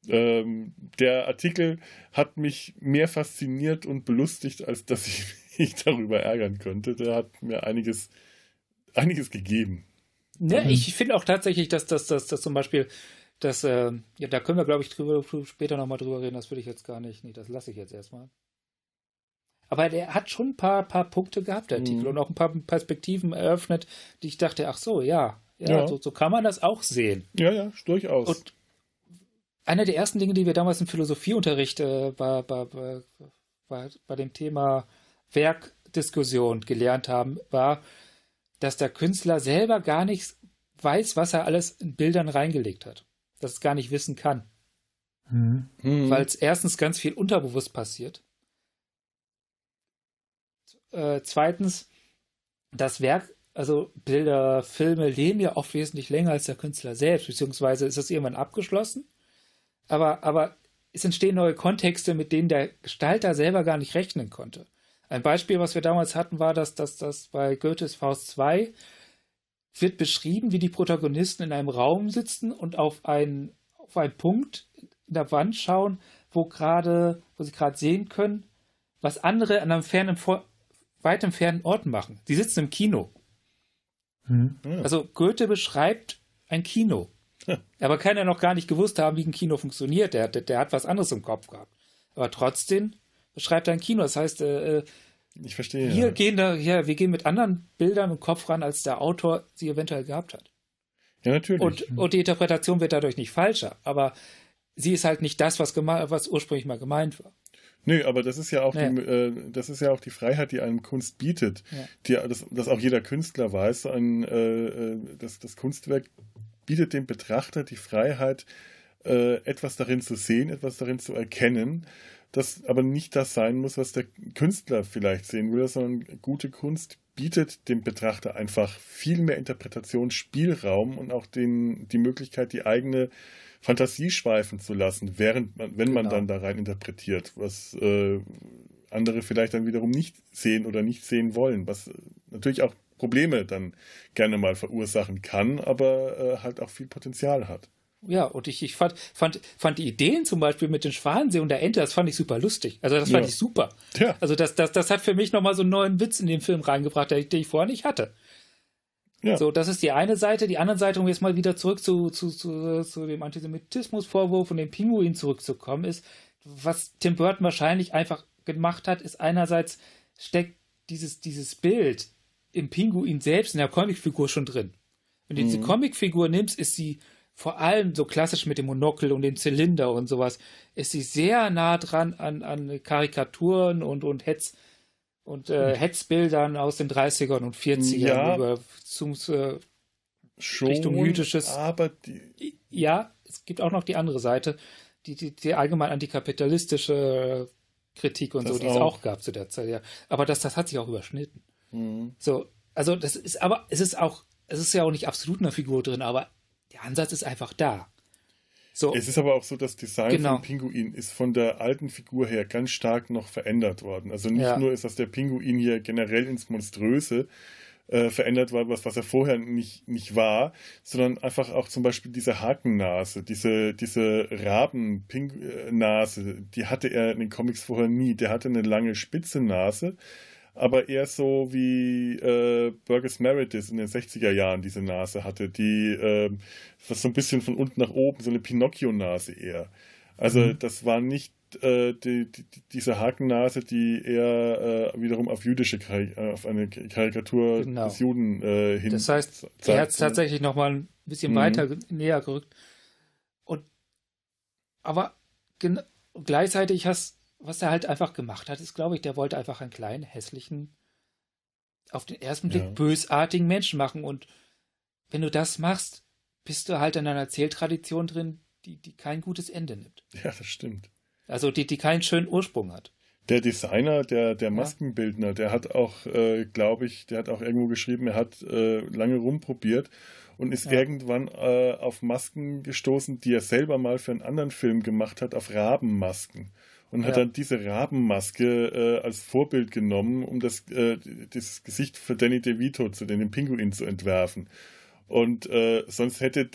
S1: ähm, der Artikel hat mich mehr fasziniert und belustigt, als dass ich mich darüber ärgern könnte. Der hat mir einiges, einiges gegeben.
S3: Ne, mhm. Ich finde auch tatsächlich, dass das dass, dass zum Beispiel, dass, äh, ja, da können wir, glaube ich, drüber, später nochmal drüber reden, das würde ich jetzt gar nicht, nee, das lasse ich jetzt erstmal. Aber der hat schon ein paar, paar Punkte gehabt, der mhm. und auch ein paar Perspektiven eröffnet, die ich dachte, ach so, ja, ja, ja. So, so, kann man das auch sehen.
S1: Ja, ja, durchaus.
S3: Und einer der ersten Dinge, die wir damals im Philosophieunterricht äh, bei, bei, bei, bei dem Thema Werkdiskussion gelernt haben, war, dass der Künstler selber gar nicht weiß, was er alles in Bildern reingelegt hat. Dass es gar nicht wissen kann. Mhm. Weil es erstens ganz viel unterbewusst passiert. Äh, zweitens, das Werk, also Bilder, Filme leben ja oft wesentlich länger als der Künstler selbst, beziehungsweise ist das irgendwann abgeschlossen aber, aber es entstehen neue Kontexte, mit denen der Gestalter selber gar nicht rechnen konnte. Ein Beispiel, was wir damals hatten, war, dass das bei Goethes Faust 2 wird beschrieben, wie die Protagonisten in einem Raum sitzen und auf einen, auf einen Punkt in der Wand schauen, wo gerade, wo sie gerade sehen können, was andere an einem fernen, weit entfernten Ort machen. Sie sitzen im Kino. Hm. Also Goethe beschreibt ein Kino. Aber kann er noch gar nicht gewusst haben, wie ein Kino funktioniert. Der, der, der, hat was anderes im Kopf gehabt. Aber trotzdem beschreibt ein Kino. Das heißt, äh, äh
S1: ich verstehe.
S3: Wir ja. gehen da, ja, wir gehen mit anderen Bildern im Kopf ran, als der Autor sie eventuell gehabt hat.
S1: Ja, natürlich.
S3: Und, und die Interpretation wird dadurch nicht falscher. Aber sie ist halt nicht das, was, was ursprünglich mal gemeint war.
S1: Nö, aber das ist ja auch, ja. Die, äh, das ist ja auch die Freiheit, die einem Kunst bietet, ja. die, dass, dass auch jeder Künstler weiß, ein, äh, äh das, das Kunstwerk bietet dem Betrachter die Freiheit, äh, etwas darin zu sehen, etwas darin zu erkennen, das aber nicht das sein muss, was der Künstler vielleicht sehen will, sondern gute Kunst bietet dem Betrachter einfach viel mehr Interpretationsspielraum und auch den, die Möglichkeit, die eigene Fantasie schweifen zu lassen, während man, wenn genau. man dann da rein interpretiert, was äh, andere vielleicht dann wiederum nicht sehen oder nicht sehen wollen, was natürlich auch Probleme dann gerne mal verursachen kann, aber äh, halt auch viel Potenzial hat.
S3: Ja, und ich, ich fand, fand, fand die Ideen zum Beispiel mit dem Schwansee und der Ente, das fand ich super lustig. Also das fand ja. ich super. Ja. Also das, das, das hat für mich nochmal so einen neuen Witz in den Film reingebracht, den ich vorher nicht hatte. Ja. So, das ist die eine Seite. Die andere Seite, um jetzt mal wieder zurück zu, zu, zu, zu dem Antisemitismusvorwurf und dem Pinguin zurückzukommen, ist, was Tim Burton wahrscheinlich einfach gemacht hat, ist einerseits steckt dieses, dieses Bild im Pinguin selbst in der Comicfigur schon drin. Wenn du mhm. diese Comicfigur nimmst, ist sie vor allem so klassisch mit dem Monokel und dem Zylinder und sowas, ist sie sehr nah dran an, an Karikaturen und, und Hetz, und äh, Hetzbildern aus den 30ern und 40ern
S1: Ja.
S3: über zum, äh,
S1: Schon,
S3: Richtung Mythisches.
S1: aber die,
S3: ja, es gibt auch noch die andere Seite, die, die, die allgemein antikapitalistische Kritik und
S1: Das
S3: so, die es
S1: auch.
S3: auch gab zu der Zeit, ja. Aber das, das hat sich auch überschnitten.
S1: hm,
S3: So, also das ist aber, es ist auch, es ist ja auch nicht absolut in der Figur drin, aber der Ansatz ist einfach da. So,
S1: Es ist aber auch so, das Design
S3: Genau.
S1: vom Pinguin ist von der alten Figur her ganz stark noch verändert worden. Also nicht
S3: Ja.
S1: nur ist, dass der Pinguin hier generell ins Monströse äh, verändert war, was, was er vorher nicht, nicht war, sondern einfach auch zum Beispiel diese Hakennase, diese, diese Rabennase, die hatte er in den Comics vorher nie. Der hatte eine lange spitze Nase, aber eher so wie äh, Burgess Meredith in den 60er Jahren diese Nase hatte, die äh, was so ein bisschen von unten nach oben, so eine Pinocchio-Nase eher. Also
S2: Mhm.
S1: das war nicht äh, die, die, diese Hakennase, die eher äh, wiederum auf jüdische äh, auf eine Karikatur
S3: Genau.
S1: des Juden äh, hin.
S3: das heißt, er hat es tatsächlich noch mal ein bisschen
S1: Mhm.
S3: weiter näher gerückt. Und aber gleichzeitig hast, was er halt einfach gemacht hat, ist, glaube ich, der wollte einfach einen kleinen, hässlichen, auf den ersten Blick
S1: Ja.
S3: bösartigen Menschen machen. Und wenn du das machst, bist du halt in einer Erzähltradition drin, die, die kein gutes Ende nimmt.
S1: Ja, das stimmt.
S3: Also die, die keinen schönen Ursprung hat.
S1: Der Designer, der, der Maskenbildner, der hat auch, äh, glaube ich, der hat auch irgendwo geschrieben, er hat äh, lange rumprobiert und ist
S3: Ja.
S1: irgendwann äh, auf Masken gestoßen, die er selber mal für einen anderen Film gemacht hat, auf Rabenmasken. Und hat
S3: Ja.
S1: dann diese Rabenmaske äh, als Vorbild genommen, um das, äh, das Gesicht für Danny DeVito, zu den, den Pinguin zu entwerfen. Und äh, sonst hätte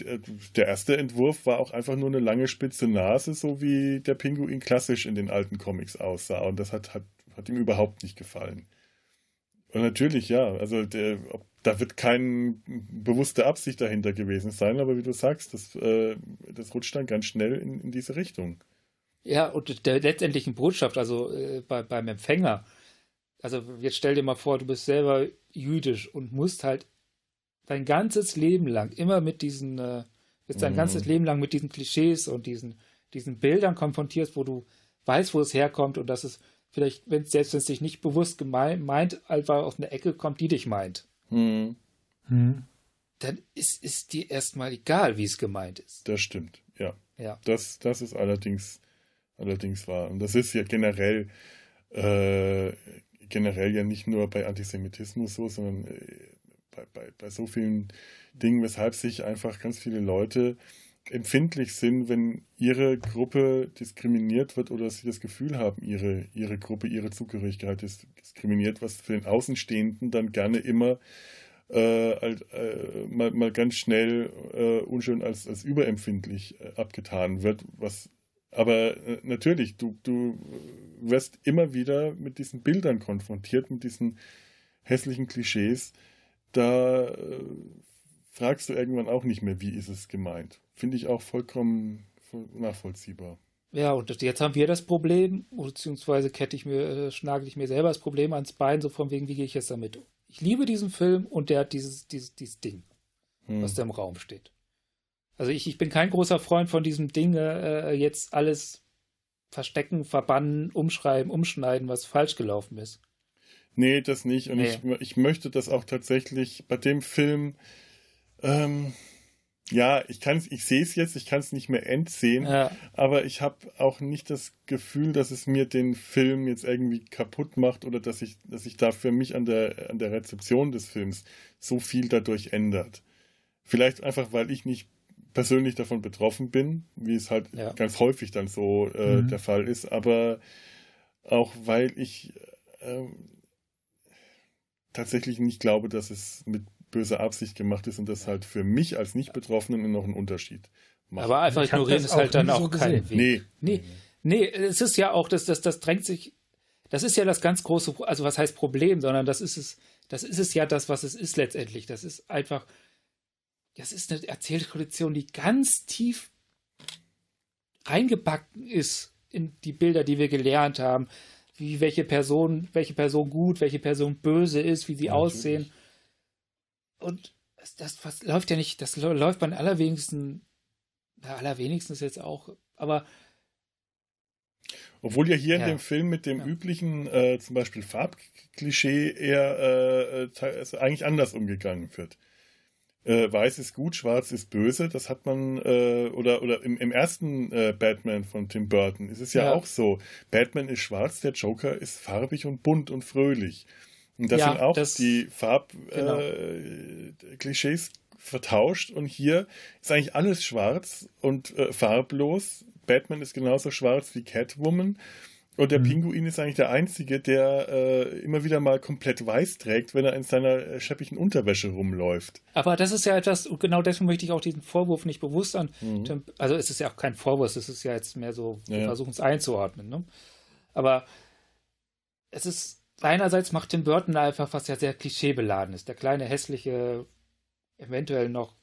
S1: der erste Entwurf war auch einfach nur eine lange spitze Nase, so wie der Pinguin klassisch in den alten Comics aussah. Und das hat, hat, hat ihm überhaupt nicht gefallen. Und natürlich, ja, also der, ob, da wird keine bewusste Absicht dahinter gewesen sein, aber wie du sagst, das, äh, das rutscht dann ganz schnell in, in diese Richtung.
S3: Ja, und der letztendlichen Botschaft, also äh, bei, beim Empfänger, also jetzt stell dir mal vor, du bist selber jüdisch und musst halt dein ganzes Leben lang immer mit diesen, äh, bist dein
S1: Mhm.
S3: ganzes Leben lang mit diesen Klischees und diesen, diesen Bildern konfrontierst, wo du weißt, wo es herkommt und dass es vielleicht, wenn es selbst wenn es dich nicht bewusst gemeint, meint, einfach aus einer Ecke kommt, die dich meint,
S1: Hm,
S2: Hm.
S3: dann ist, ist dir erstmal egal, wie es gemeint ist.
S1: das stimmt, ja.
S3: Ja.
S1: Das, das ist allerdings, allerdings wahr. Und das ist ja generell, äh, generell ja nicht nur bei Antisemitismus so, sondern äh, bei, bei, bei so vielen Dingen, weshalb sich einfach ganz viele Leute empfindlich sind, wenn ihre Gruppe diskriminiert wird oder sie das Gefühl haben, ihre, ihre Gruppe, ihre Zugehörigkeit ist diskriminiert, was für den Außenstehenden dann gerne immer äh, äh, mal, mal ganz schnell äh, unschön als, als überempfindlich äh, abgetan wird. Was, aber äh, natürlich, du, du wirst immer wieder mit diesen Bildern konfrontiert, mit diesen hässlichen Klischees. Da äh, fragst du irgendwann auch nicht mehr, wie ist es gemeint. Finde ich auch vollkommen voll nachvollziehbar.
S3: Ja, und jetzt haben wir das Problem, beziehungsweise kette ich mir, äh, schnagel ich mir selber das Problem ans Bein, so von wegen, wie gehe ich jetzt damit um? Ich liebe diesen Film und der hat dieses, dieses, dieses Ding,
S1: Hm.
S3: was da im Raum steht. Also ich, ich bin kein großer Freund von diesem Ding, äh, jetzt alles verstecken, verbannen, umschreiben, umschneiden, was falsch gelaufen ist.
S1: Nee, das nicht. Und
S3: Nee.
S1: ich, ich möchte das auch tatsächlich bei dem Film. Ähm, ja, ich kann ich sehe es jetzt, ich kann es nicht mehr entsehen,
S3: Ja,
S1: aber ich habe auch nicht das Gefühl, dass es mir den Film jetzt irgendwie kaputt macht oder dass ich, dass sich da für mich an der, an der Rezeption des Films so viel dadurch ändert. Vielleicht einfach, weil ich nicht persönlich davon betroffen bin, wie es halt
S3: Ja.
S1: ganz häufig dann so äh,
S2: Mhm.
S1: der Fall ist, aber auch weil ich ähm, tatsächlich nicht glaube, dass es mit böser Absicht gemacht ist und das halt für mich als Nicht-Betroffenen noch einen Unterschied macht.
S3: aber einfach
S2: Ich
S3: ignorieren ist halt dann auch
S2: so
S3: kein
S2: gesehen.
S3: Weg.
S1: nee.
S3: Nee, nee, es ist ja auch, das, das, das drängt sich, das ist ja das ganz große, also was heißt Problem, sondern das ist es, das ist es ja das, was es ist letztendlich. Das ist einfach, das ist eine Erzähltradition, die ganz tief reingebacken ist in die Bilder, die wir gelernt haben, wie welche Person, welche Person gut, welche Person böse ist, wie sie
S1: Ja,
S3: aussehen. Und das, das was läuft ja nicht, das läuft beim allerwenigsten, na, allerwenigsten ist jetzt auch, aber
S1: Obwohl ja hier
S3: Ja.
S1: in dem Film mit dem
S3: Ja.
S1: üblichen, äh, zum Beispiel Farbklischee, eher äh, äh, eigentlich anders umgegangen wird. Äh, Weiß ist gut, Schwarz ist böse. Das hat man, äh, oder, oder im, im ersten äh, Batman von Tim Burton ist es ja,
S3: Ja.
S1: auch so. Batman ist schwarz, der Joker ist farbig und bunt und fröhlich. Und das
S3: Ja,
S1: sind auch
S3: das-
S1: die
S3: genau.
S1: Farbklischees äh, Klischees vertauscht. Und hier ist eigentlich alles schwarz und äh, farblos. Batman ist genauso schwarz wie Catwoman. Und der
S2: Mhm.
S1: Pinguin ist eigentlich der Einzige, der äh, immer wieder mal komplett weiß trägt, wenn er in seiner äh, scheppigen Unterwäsche rumläuft.
S3: Aber das ist ja etwas, und genau deswegen möchte ich auch diesen Vorwurf nicht bewusst an.
S1: Mhm.
S3: Also es ist ja auch kein Vorwurf, es ist ja jetzt mehr so, wir
S1: Ja,
S3: versuchen es einzuordnen. Ne? Aber es ist, einerseits macht Tim Burton einfach was ja sehr klischeebeladen ist. Der kleine, hässliche, eventuell noch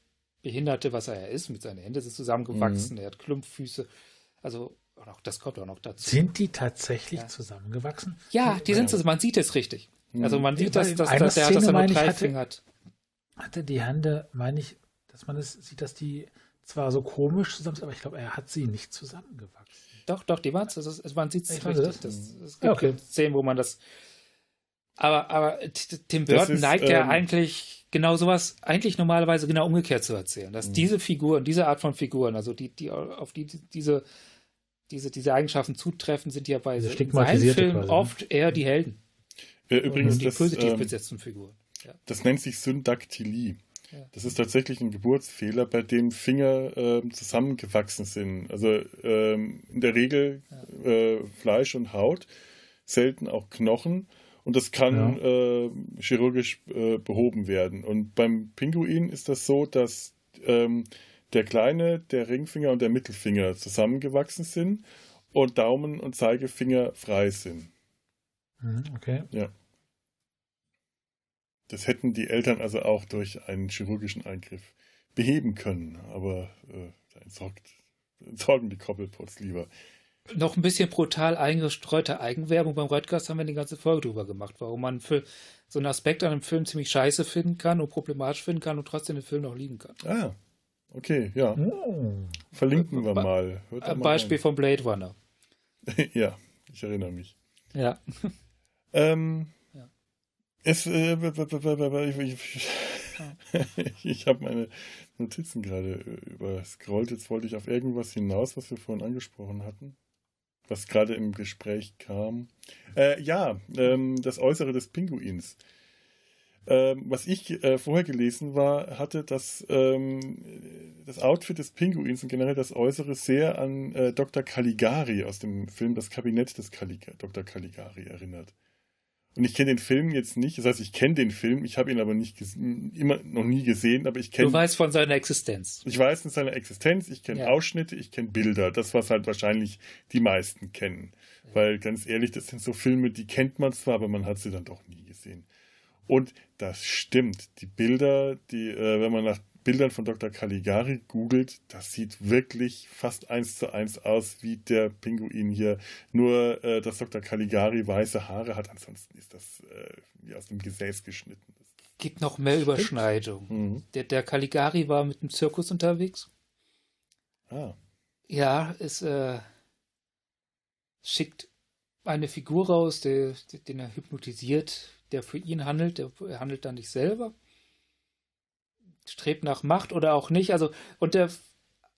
S3: Behinderte, was er ja ist, mit seinen Händen sind
S1: Mhm.
S3: zusammengewachsen, er hat Klumpfüße. Also, und auch, das kommt auch noch dazu.
S2: Sind die tatsächlich
S3: Ja.
S2: zusammengewachsen?
S3: Ja, die sind es, man sieht es richtig.
S1: Mhm.
S3: Also man sieht, dass, dass, dass, der, dass
S2: Szene,
S3: er nur drei
S2: hatte-
S3: Finger hat.
S2: Hatte die Hände, meine ich, dass man es sieht, dass die zwar so komisch zusammen sind, aber ich glaube, er hat sie nicht zusammengewachsen.
S3: Doch, doch, die waren es. Ist- Man sieht es richtig.
S2: das.
S3: Das, es gibt
S2: okay.
S3: Szenen, wo man das. Aber, aber Tim Burton
S1: ist,
S3: neigt ja
S1: ähm,
S3: eigentlich genau sowas, eigentlich normalerweise genau umgekehrt zu erzählen. Dass
S1: Mhm.
S3: diese Figuren, diese Art von Figuren, also die, die auf die diese, diese, diese Eigenschaften zutreffen, sind ja bei seinen Filmen
S2: ne?
S3: oft eher die Helden.
S1: Äh, übrigens,
S3: die
S1: das,
S3: positiv
S1: ähm,
S3: besetzten Figuren. Ja.
S1: das nennt sich Syndaktylie.
S3: Ja.
S1: Das ist tatsächlich ein Geburtsfehler, bei dem Finger ähm, zusammengewachsen sind. Also ähm, in der Regel äh, Fleisch und Haut, selten auch Knochen. Und das kann äh, chirurgisch äh, behoben werden. Und beim Pinguin ist das so, dass ähm, der kleine, der Ringfinger und der Mittelfinger zusammengewachsen sind und Daumen und Zeigefinger frei sind.
S2: Mhm, okay.
S1: Das hätten die Eltern also auch durch einen chirurgischen Eingriff beheben können, aber äh, da entsorgt, entsorgen die Koppelpots lieber.
S3: Noch ein bisschen brutal eingestreute Eigenwerbung beim Redcast haben wir die ganze Folge drüber gemacht, warum man für so einen Aspekt an einem Film ziemlich scheiße finden kann und problematisch finden kann und trotzdem den Film noch lieben kann.
S1: Ah, okay, ja.
S2: Oh.
S1: Verlinken wir mal.
S3: Ein
S1: mal
S3: Beispiel von Blade Runner.
S1: ja, ich erinnere mich.
S3: Ja.
S1: Ähm,
S3: Ja.
S1: Es, äh, ich habe meine Notizen gerade äh, überscrollt. Jetzt wollte ich auf irgendwas hinaus, was wir vorhin angesprochen hatten. Was gerade im Gespräch kam. Äh, ja, ähm, das Äußere des Pinguins. Ähm, was ich äh, vorher gelesen war, hatte das, ähm, das Outfit des Pinguins und generell das Äußere sehr an äh, Dr. Caligari aus dem Film Das Kabinett des Calig Dr. Caligari erinnert. Und ich kenne den Film jetzt nicht, das heißt, ich kenne den Film, ich habe ihn aber nicht immer noch nie gesehen, aber ich
S3: Du
S1: kenne
S3: weißt von seiner Existenz.
S1: ich weiß in seiner Existenz, ich kenne
S3: Ja.
S1: Ausschnitte, ich kenne Bilder, das was halt wahrscheinlich die meisten kennen. Weil ganz ehrlich, das sind so Filme, die kennt man zwar, aber man hat sie dann doch nie gesehen. Und das stimmt. Die Bilder, die, äh, wenn man nach Bildern von Dr. Caligari googelt, das sieht wirklich fast eins zu eins aus wie der Pinguin hier. Nur, äh, dass Dr. Caligari weiße Haare hat, ansonsten ist das äh, wie aus dem Gesäß geschnitten.
S3: Gibt noch mehr Überschneidungen.
S1: Mhm.
S3: Der, der Caligari war mit dem Zirkus unterwegs.
S1: Ah.
S3: Ja, es äh, schickt eine Figur raus, der, den er hypnotisiert, der für ihn handelt. Der, er handelt dann nicht selber. Strebt nach Macht oder auch nicht. Also, und der,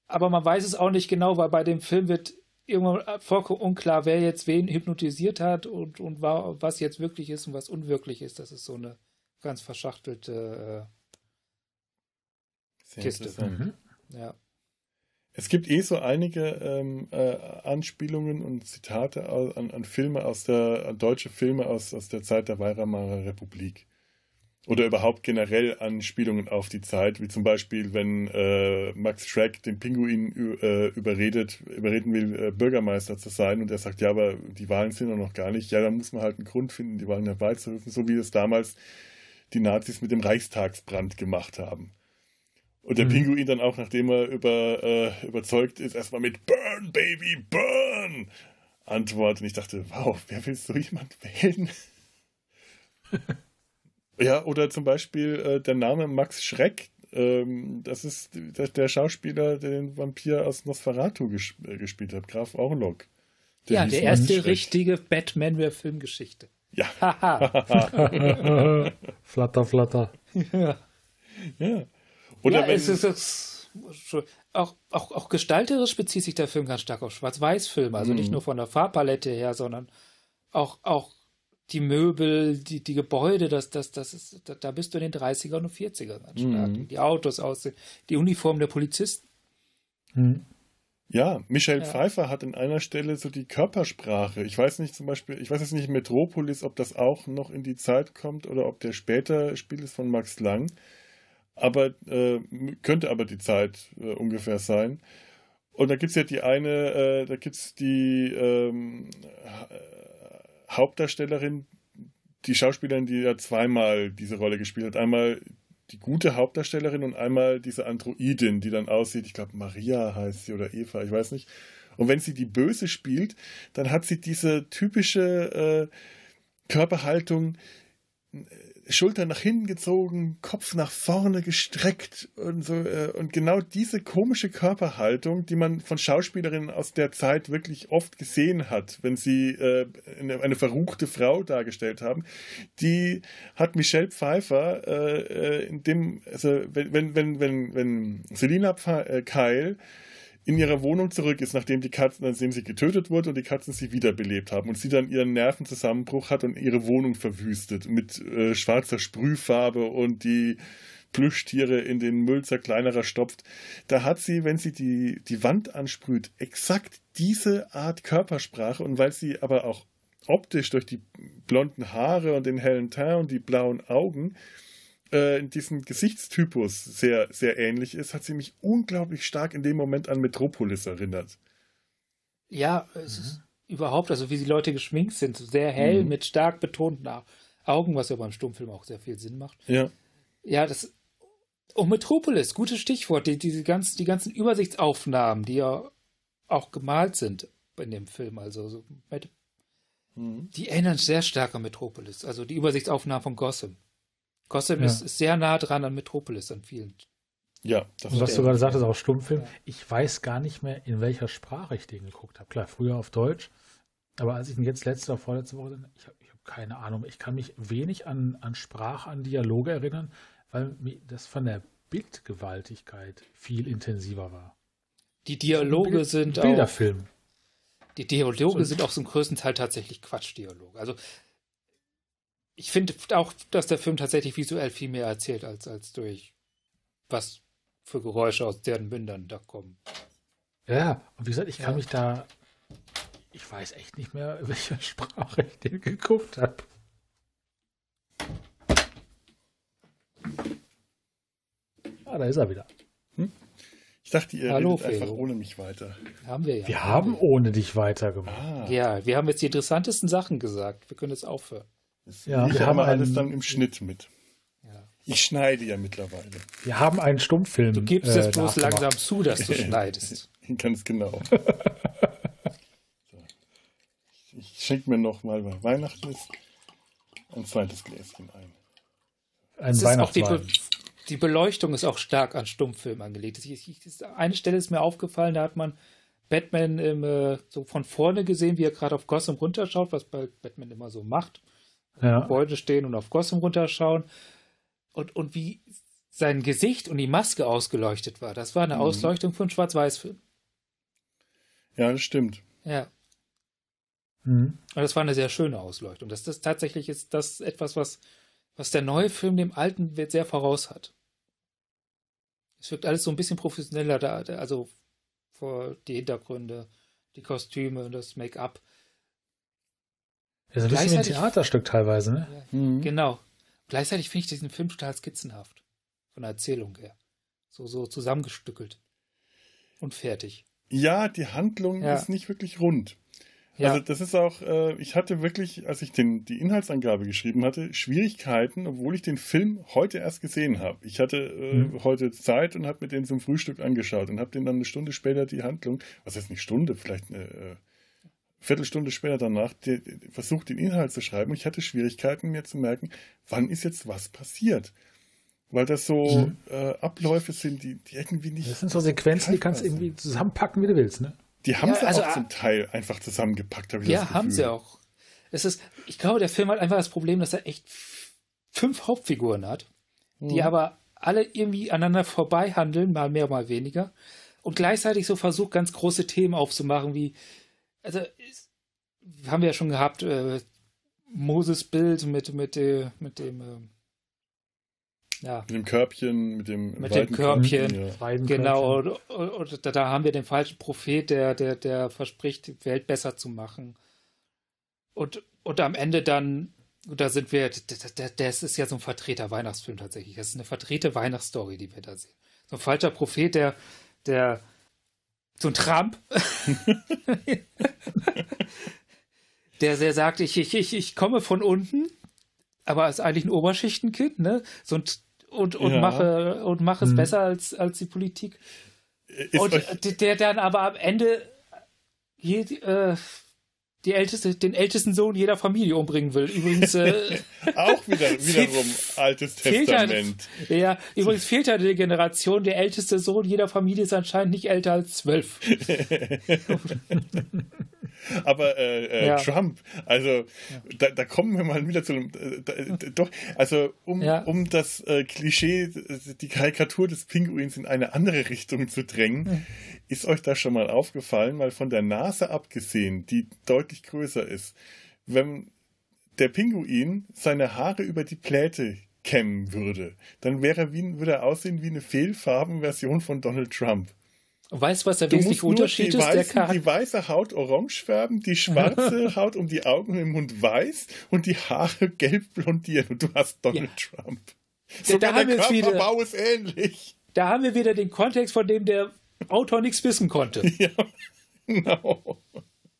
S3: aber man weiß es auch nicht genau, weil bei dem Film wird irgendwann vollkommen unklar, wer jetzt wen hypnotisiert hat und, und war, was jetzt wirklich ist und was unwirklich ist. Das ist so eine ganz verschachtelte,
S1: Sehr
S3: Kiste.
S2: Mhm.
S3: äh, ja.
S1: Es gibt eh so einige ähm, äh, Anspielungen und Zitate an, an Filme aus der, deutsche Filme aus, aus der Zeit der Weimarer Republik. Oder überhaupt generell Anspielungen auf die Zeit, wie zum Beispiel, wenn äh, Max Schreck den Pinguin äh, überredet, überreden will, äh, Bürgermeister zu sein und er sagt, ja, aber die Wahlen sind doch noch gar nicht. Ja, dann muss man halt einen Grund finden, die Wahlen herbeizurufen, so wie es damals die Nazis mit dem Reichstagsbrand gemacht haben. Und der
S2: Mhm.
S1: Pinguin dann auch, nachdem er über, äh, überzeugt ist, erstmal mit Burn, Baby, Burn antwortet. Und ich dachte, wow, wer will so jemand wählen? ja, oder zum Beispiel äh, der Name Max Schreck. Ähm, das ist der, der Schauspieler, der den Vampir aus Nosferatu ges äh, gespielt hat, Graf Orlok.
S3: Der ja, der erste richtige Batman der Filmgeschichte.
S1: Ja.
S2: flatter, flatter.
S3: Ja.
S1: ja.
S3: Oder ja, wenn es ist, es auch, auch, auch gestalterisch bezieht sich der Film ganz stark auf Schwarz-Weiß-Filme. Also mhm. nicht nur von der Farbpalette her, sondern auch, auch die Möbel, die, die Gebäude, das, das, das ist, da, bist du in den 30ern und 40ern ganz stark. Mhm. Die Autos aussehen, die Uniform der Polizisten.
S1: Mhm. Ja, Michelle ja. Pfeiffer hat an einer Stelle so die Körpersprache. Ich weiß nicht zum Beispiel, ich weiß jetzt nicht Metropolis, ob das auch noch in die Zeit kommt oder ob der später Spiel ist von Max Lang. Aber äh, könnte aber die Zeit äh, ungefähr sein. Und da gibt es ja die eine, äh, da gibt es die ähm, Hauptdarstellerin, die Schauspielerin, die ja zweimal diese Rolle gespielt hat. Einmal die gute Hauptdarstellerin und einmal diese Androidin, die dann aussieht, ich glaube Maria heißt sie oder Eva, ich weiß nicht. Und wenn sie die Böse spielt, dann hat sie diese typische äh, Körperhaltung, Schultern nach hinten gezogen, Kopf nach vorne gestreckt und so. Äh, und genau diese komische Körperhaltung, die man von Schauspielerinnen aus der Zeit wirklich oft gesehen hat, wenn sie äh, eine, verruchte Frau dargestellt haben, die hat Michelle Pfeiffer äh, in dem, also wenn, wenn, wenn, wenn, Selina Keil in ihrer Wohnung zurück ist, nachdem die Katzen, nachdem sie getötet wurde und die Katzen sie wiederbelebt haben und sie dann ihren Nervenzusammenbruch hat und ihre Wohnung verwüstet mit äh, schwarzer Sprühfarbe und die Plüschtiere in den Müll zerkleinerer stopft. Da hat sie, wenn sie die, die Wand ansprüht, exakt diese Art Körpersprache und weil sie aber auch optisch durch die blonden Haare und den hellen Teint und die blauen Augen äh, in diesem Gesichtstypus sehr, sehr ähnlich ist, hat sie mich unglaublich stark in dem Moment an Metropolis erinnert.
S3: Ja, es mhm. ist überhaupt, also wie die Leute geschminkt sind, sehr hell mhm. mit stark betonten Augen, was ja beim Stummfilm auch sehr viel Sinn macht.
S1: Ja.
S3: Ja, das. Und oh, Metropolis, gutes Stichwort. Die, diese ganzen, die ganzen Übersichtsaufnahmen, die ja auch gemalt sind in dem Film, also so, mhm. die erinnern sehr stark an Metropolis. Also die Übersichtsaufnahmen von Gotham. Gotham ja. ist, ist, sehr nah dran an Metropolis an vielen.
S1: Ja,
S2: das Und was du gerade sagtest, auch Stummfilm. Ich weiß gar nicht mehr, in welcher Sprache ich den geguckt habe. Klar, früher auf Deutsch. Aber als ich ihn jetzt letzte oder vorletzte Woche, ich habe hab keine Ahnung. Ich kann mich wenig an, an Sprache, an Dialoge erinnern, weil das von der Bildgewaltigkeit viel intensiver war.
S3: Die Dialoge Bild, sind
S2: Bilderfilm.
S3: auch. Die Dialoge so. sind auch zum größten Teil tatsächlich Quatschdialoge. Also ich finde auch, dass der Film tatsächlich visuell viel mehr erzählt, als, als durch was für Geräusche aus deren Mündern da kommen.
S2: Ja, und wie gesagt, ich kann ja. mich da. Ich weiß echt nicht mehr, welche Sprache ich den geguckt habe. Ah, da ist er wieder. Hm?
S1: Ich dachte, ihr Hallo, redet einfach ohne mich weiter.
S3: Haben wir ja.
S2: Wir haben ohne dich weitergemacht.
S3: Ah. Ja, wir haben jetzt die interessantesten Sachen gesagt. Wir können jetzt aufhören.
S1: Das ja, wir haben alles dann im Schnitt mit. Ja. Ich schneide ja mittlerweile.
S2: Wir haben einen Stummfilm.
S3: Du gibst äh, es bloß langsam zu, dass du schneidest.
S1: Ganz genau. so. Ich schenke mir noch mal, weil Weihnachten ist, ein zweites Gläschen ein.
S2: Ein Weihnachtswein.
S3: Die, Beleuchtung ist auch stark an Stummfilm angelegt. Ich, ich, eine Stelle ist mir aufgefallen, da hat man Batman im, äh, so von vorne gesehen, wie er gerade auf Gotham runterschaut, was Batman immer so macht ja. Gebäude stehen und auf Gotham runterschauen. Und, und wie sein Gesicht und die Maske ausgeleuchtet war. Das war eine mhm. Ausleuchtung von Schwarz-Weiß-Film.
S1: Ja, das stimmt.
S3: Ja. Mhm. Und das war eine sehr schöne Ausleuchtung. Das, das tatsächlich ist das etwas, was, was der neue Film dem alten sehr voraus hat. Es wirkt alles so ein bisschen professioneller da, also vor die Hintergründe, die Kostüme und das Make-up.
S2: Ja, so ein bisschen wie ein Theaterstück teilweise, ne?
S3: Ja, mhm. Genau. Gleichzeitig finde ich diesen Film total skizzenhaft. Von der Erzählung her. So, so zusammengestückelt. Und fertig.
S1: Ja, die Handlung ja. ist nicht wirklich rund. Ja. Also das ist auch, äh, ich hatte wirklich, als ich den, die Inhaltsangabe geschrieben hatte, Schwierigkeiten, obwohl ich den Film heute erst gesehen habe. Ich hatte äh, mhm. heute Zeit und habe mir den zum Frühstück angeschaut und habe den dann eine Stunde später die Handlung, was heißt nicht Stunde, vielleicht eine, äh, Viertelstunde später danach die, die, versucht, den Inhalt zu schreiben. Und ich hatte Schwierigkeiten, mir zu merken, wann ist jetzt was passiert. Weil das so mhm. äh, Abläufe sind, die, die irgendwie nicht.
S2: Das sind so Sequenzen, die kannst du irgendwie zusammenpacken, wie du willst, ne?
S1: Die haben
S3: Ja,
S1: sie
S3: also,
S1: auch zum Teil einfach zusammengepackt, habe ich das
S3: Ja, haben sie auch. Es ist, ich glaube, der Film hat einfach das Problem, dass er echt fünf Hauptfiguren hat, die
S1: Mhm.
S3: aber alle irgendwie aneinander vorbei handeln, mal mehr, mal weniger. Und gleichzeitig so versucht, ganz große Themen aufzumachen, wie, also, ist, haben wir ja schon gehabt, äh, Moses Bild mit, mit, äh, mit dem, ähm, ja,
S1: Mit dem Körbchen, mit dem
S3: Mit dem Körbchen.
S1: Ja.
S2: Weiden
S3: Genau,
S2: Körbchen.
S3: und, und, und da, haben wir den falschen Prophet, der, der, der verspricht, die Welt besser zu machen. Und, und am Ende dann, da sind wir, das, ist ja so ein Vertreter-Weihnachtsfilm tatsächlich. Das ist eine vertrete Weihnachtsstory, die wir da sehen. So ein falscher Prophet, der, der, so ein Trump, der, der sagt, ich, ich, ich, ich komme von unten, aber ist eigentlich ein Oberschichtenkind, ne? So ein, und, und
S1: Ja.
S3: mache, und mache es
S2: Mhm.
S3: besser als, als die Politik.
S1: Ist
S3: Und
S1: euch,
S3: der- der dann aber am Ende je, äh, die älteste, den ältesten Sohn jeder Familie umbringen will. Übrigens, äh,
S1: auch wieder, wiederum altes Testament.
S3: ja, übrigens fehlt ja eine Generation. Der älteste Sohn jeder Familie ist anscheinend nicht älter als zwölf.
S1: Aber äh, äh,
S3: Ja.
S1: Trump, also da, da kommen wir mal wieder zu einem, äh, da, äh, doch, also um,
S3: Ja.
S1: um das äh, Klischee, die Karikatur des Pinguins in eine andere Richtung zu drängen, ist euch das schon mal aufgefallen, mal von der Nase abgesehen, die deutlich größer ist, wenn der Pinguin seine Haare über die Pläte kämmen würde, dann wäre er wie, würde er aussehen wie eine Fehlfarbenversion von Donald Trump.
S3: Weißt du, was der
S1: Du
S3: wesentliche Unterschied
S1: die,
S3: ist? Der
S1: weißen,
S3: Charakter.
S1: die weiße Haut orange färben, die schwarze Haut um die Augen und den Mund weiß und die Haare gelb blondieren und du hast Donald Trump. Sogar
S3: da haben
S1: der
S3: wir es wieder.
S1: Körperbau ist ähnlich.
S3: Da haben wir wieder den Kontext, von dem der Autor nichts wissen konnte.
S1: Ja, genau.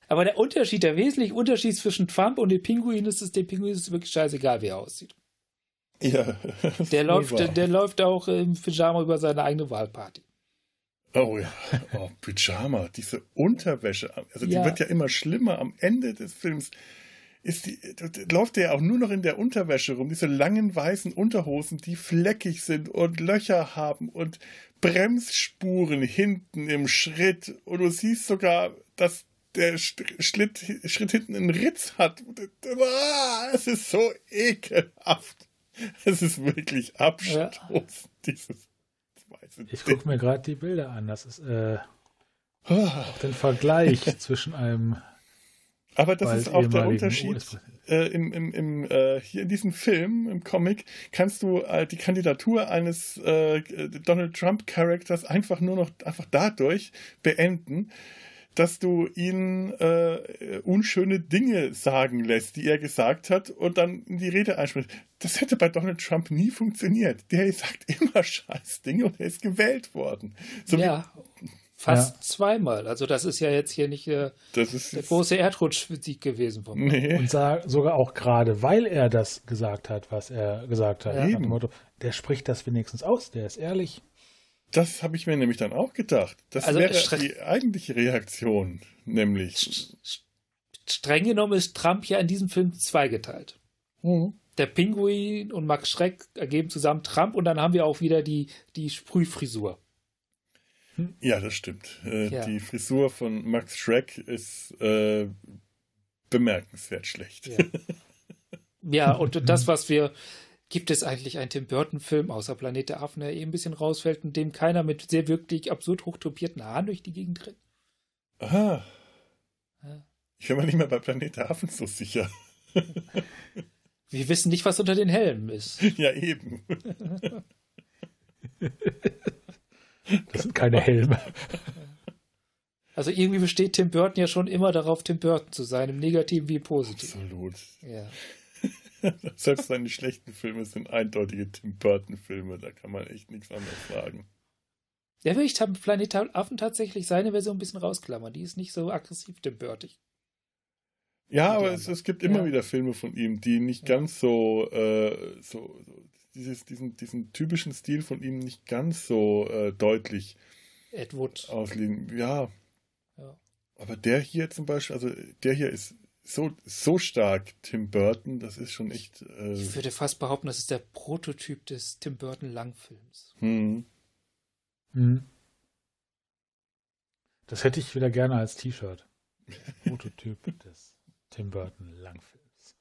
S3: Aber der Unterschied, der wesentliche Unterschied zwischen Trump und dem Pinguin ist, dass dem Pinguin ist wirklich scheißegal, wie er aussieht.
S1: Ja,
S3: Der läuft, der läuft auch im Pyjama über seine eigene Wahlparty.
S1: Oh ja, oh, Pyjama, diese Unterwäsche, also die
S3: Ja.
S1: wird ja immer schlimmer. Am Ende des Films ist die, läuft der ja auch nur noch in der Unterwäsche rum, diese langen weißen Unterhosen, die fleckig sind und Löcher haben und Bremsspuren hinten im Schritt. Und du siehst sogar, dass der Schritt, Schritt hinten einen Ritz hat. Ah, es ist so ekelhaft. Es ist wirklich abstoßend, dieses weiße
S2: Ich gucke mir gerade die Bilder an. Das ist äh, auch den Vergleich zwischen einem
S1: Aber das ist auch der Unterschied. Äh, im, im, im, äh, hier in diesem Film, im Comic, kannst du äh, die Kandidatur eines äh, Donald Trump-Charakters einfach nur noch einfach dadurch beenden, dass du ihn äh, unschöne Dinge sagen lässt, die er gesagt hat, und dann in die Rede einspricht. Das hätte bei Donald Trump nie funktioniert. Der sagt immer scheiß Dinge und er ist gewählt worden. So wie-
S3: ja, fast zweimal. Also das ist ja jetzt hier nicht äh,
S1: das ist
S3: der große Erdrutschsieg gewesen vom
S1: nee.
S2: Und sogar auch gerade, weil er das gesagt hat, was er gesagt hat.
S3: Ja.
S2: Nach
S1: Eben.
S2: dem Motto, der spricht das wenigstens aus, der ist ehrlich.
S1: Das habe ich mir nämlich dann auch gedacht. Das
S3: Also,
S1: wäre die eigentliche Reaktion, nämlich.
S3: Streng genommen ist Trump ja in diesem Film zweigeteilt. Der Pinguin und Max Schreck ergeben zusammen Trump und dann haben wir auch wieder die, die Sprühfrisur.
S1: Ja, das stimmt. Äh,
S3: Ja.
S1: Die Frisur von Max Schreck ist äh, bemerkenswert schlecht.
S3: Ja. ja, und das, was wir. Gibt es eigentlich einen Tim Burton-Film, außer Planet der Affen, der eh ein bisschen rausfällt, in dem keiner mit sehr wirklich absurd hochtopierten Haaren durch die Gegend rennt?
S1: Aha.
S3: Ja.
S1: Ich bin mir nicht mehr bei Planet der Affen so sicher.
S3: Wir wissen nicht, was unter den Helmen ist.
S1: ja, eben.
S2: Das sind keine Helme.
S3: Also irgendwie besteht Tim Burton ja schon immer darauf, Tim Burton zu sein, im Negativen wie im Positiven.
S1: Absolut.
S3: Ja.
S1: Selbst seine schlechten Filme sind eindeutige Tim Burton-Filme. Da kann man echt nichts anderes sagen.
S3: Ja, will ich Planet Affen tatsächlich seine Version ein bisschen rausklammern. Die ist nicht so aggressiv Tim Burtig.
S1: Ja, aber es, es gibt immer
S3: Ja.
S1: wieder Filme von ihm, die nicht
S3: Ja.
S1: ganz so, äh, so, so dieses, diesen, diesen typischen Stil von ihm nicht ganz so äh, deutlich
S3: Ed Wood.
S1: auslegen. Ja,
S3: Ja.
S1: aber der hier zum Beispiel, also der hier ist so, so stark Tim Burton, das ist schon echt. Äh,
S3: Ich würde fast behaupten, das ist der Prototyp des Tim Burton Langfilms.
S1: hm.
S2: Hm. Das hätte ich wieder gerne als T-Shirt. Prototyp des Tim Burton Langfilms.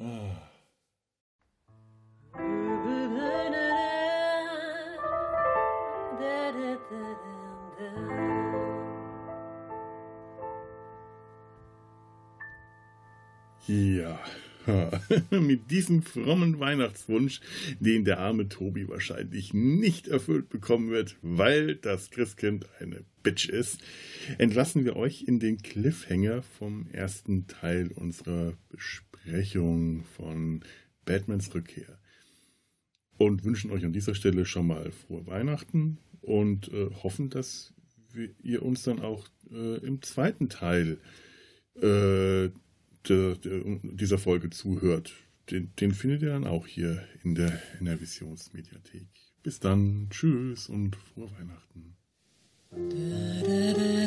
S2: Ah.
S1: Ja, mit diesem frommen Weihnachtswunsch, den der arme Tobi wahrscheinlich nicht erfüllt bekommen wird, weil das Christkind eine Bitch ist, entlassen wir euch in den Cliffhanger vom ersten Teil unserer Besprechung von Batmans Rückkehr. Und wünschen euch an dieser Stelle schon mal frohe Weihnachten und äh, hoffen, dass wir, ihr uns dann auch äh, im zweiten Teil äh, der, der, dieser Folge zuhört. Den, den, findet ihr dann auch hier in der, in der Visionsmediathek. Bis dann, tschüss und frohe Weihnachten.
S4: Stille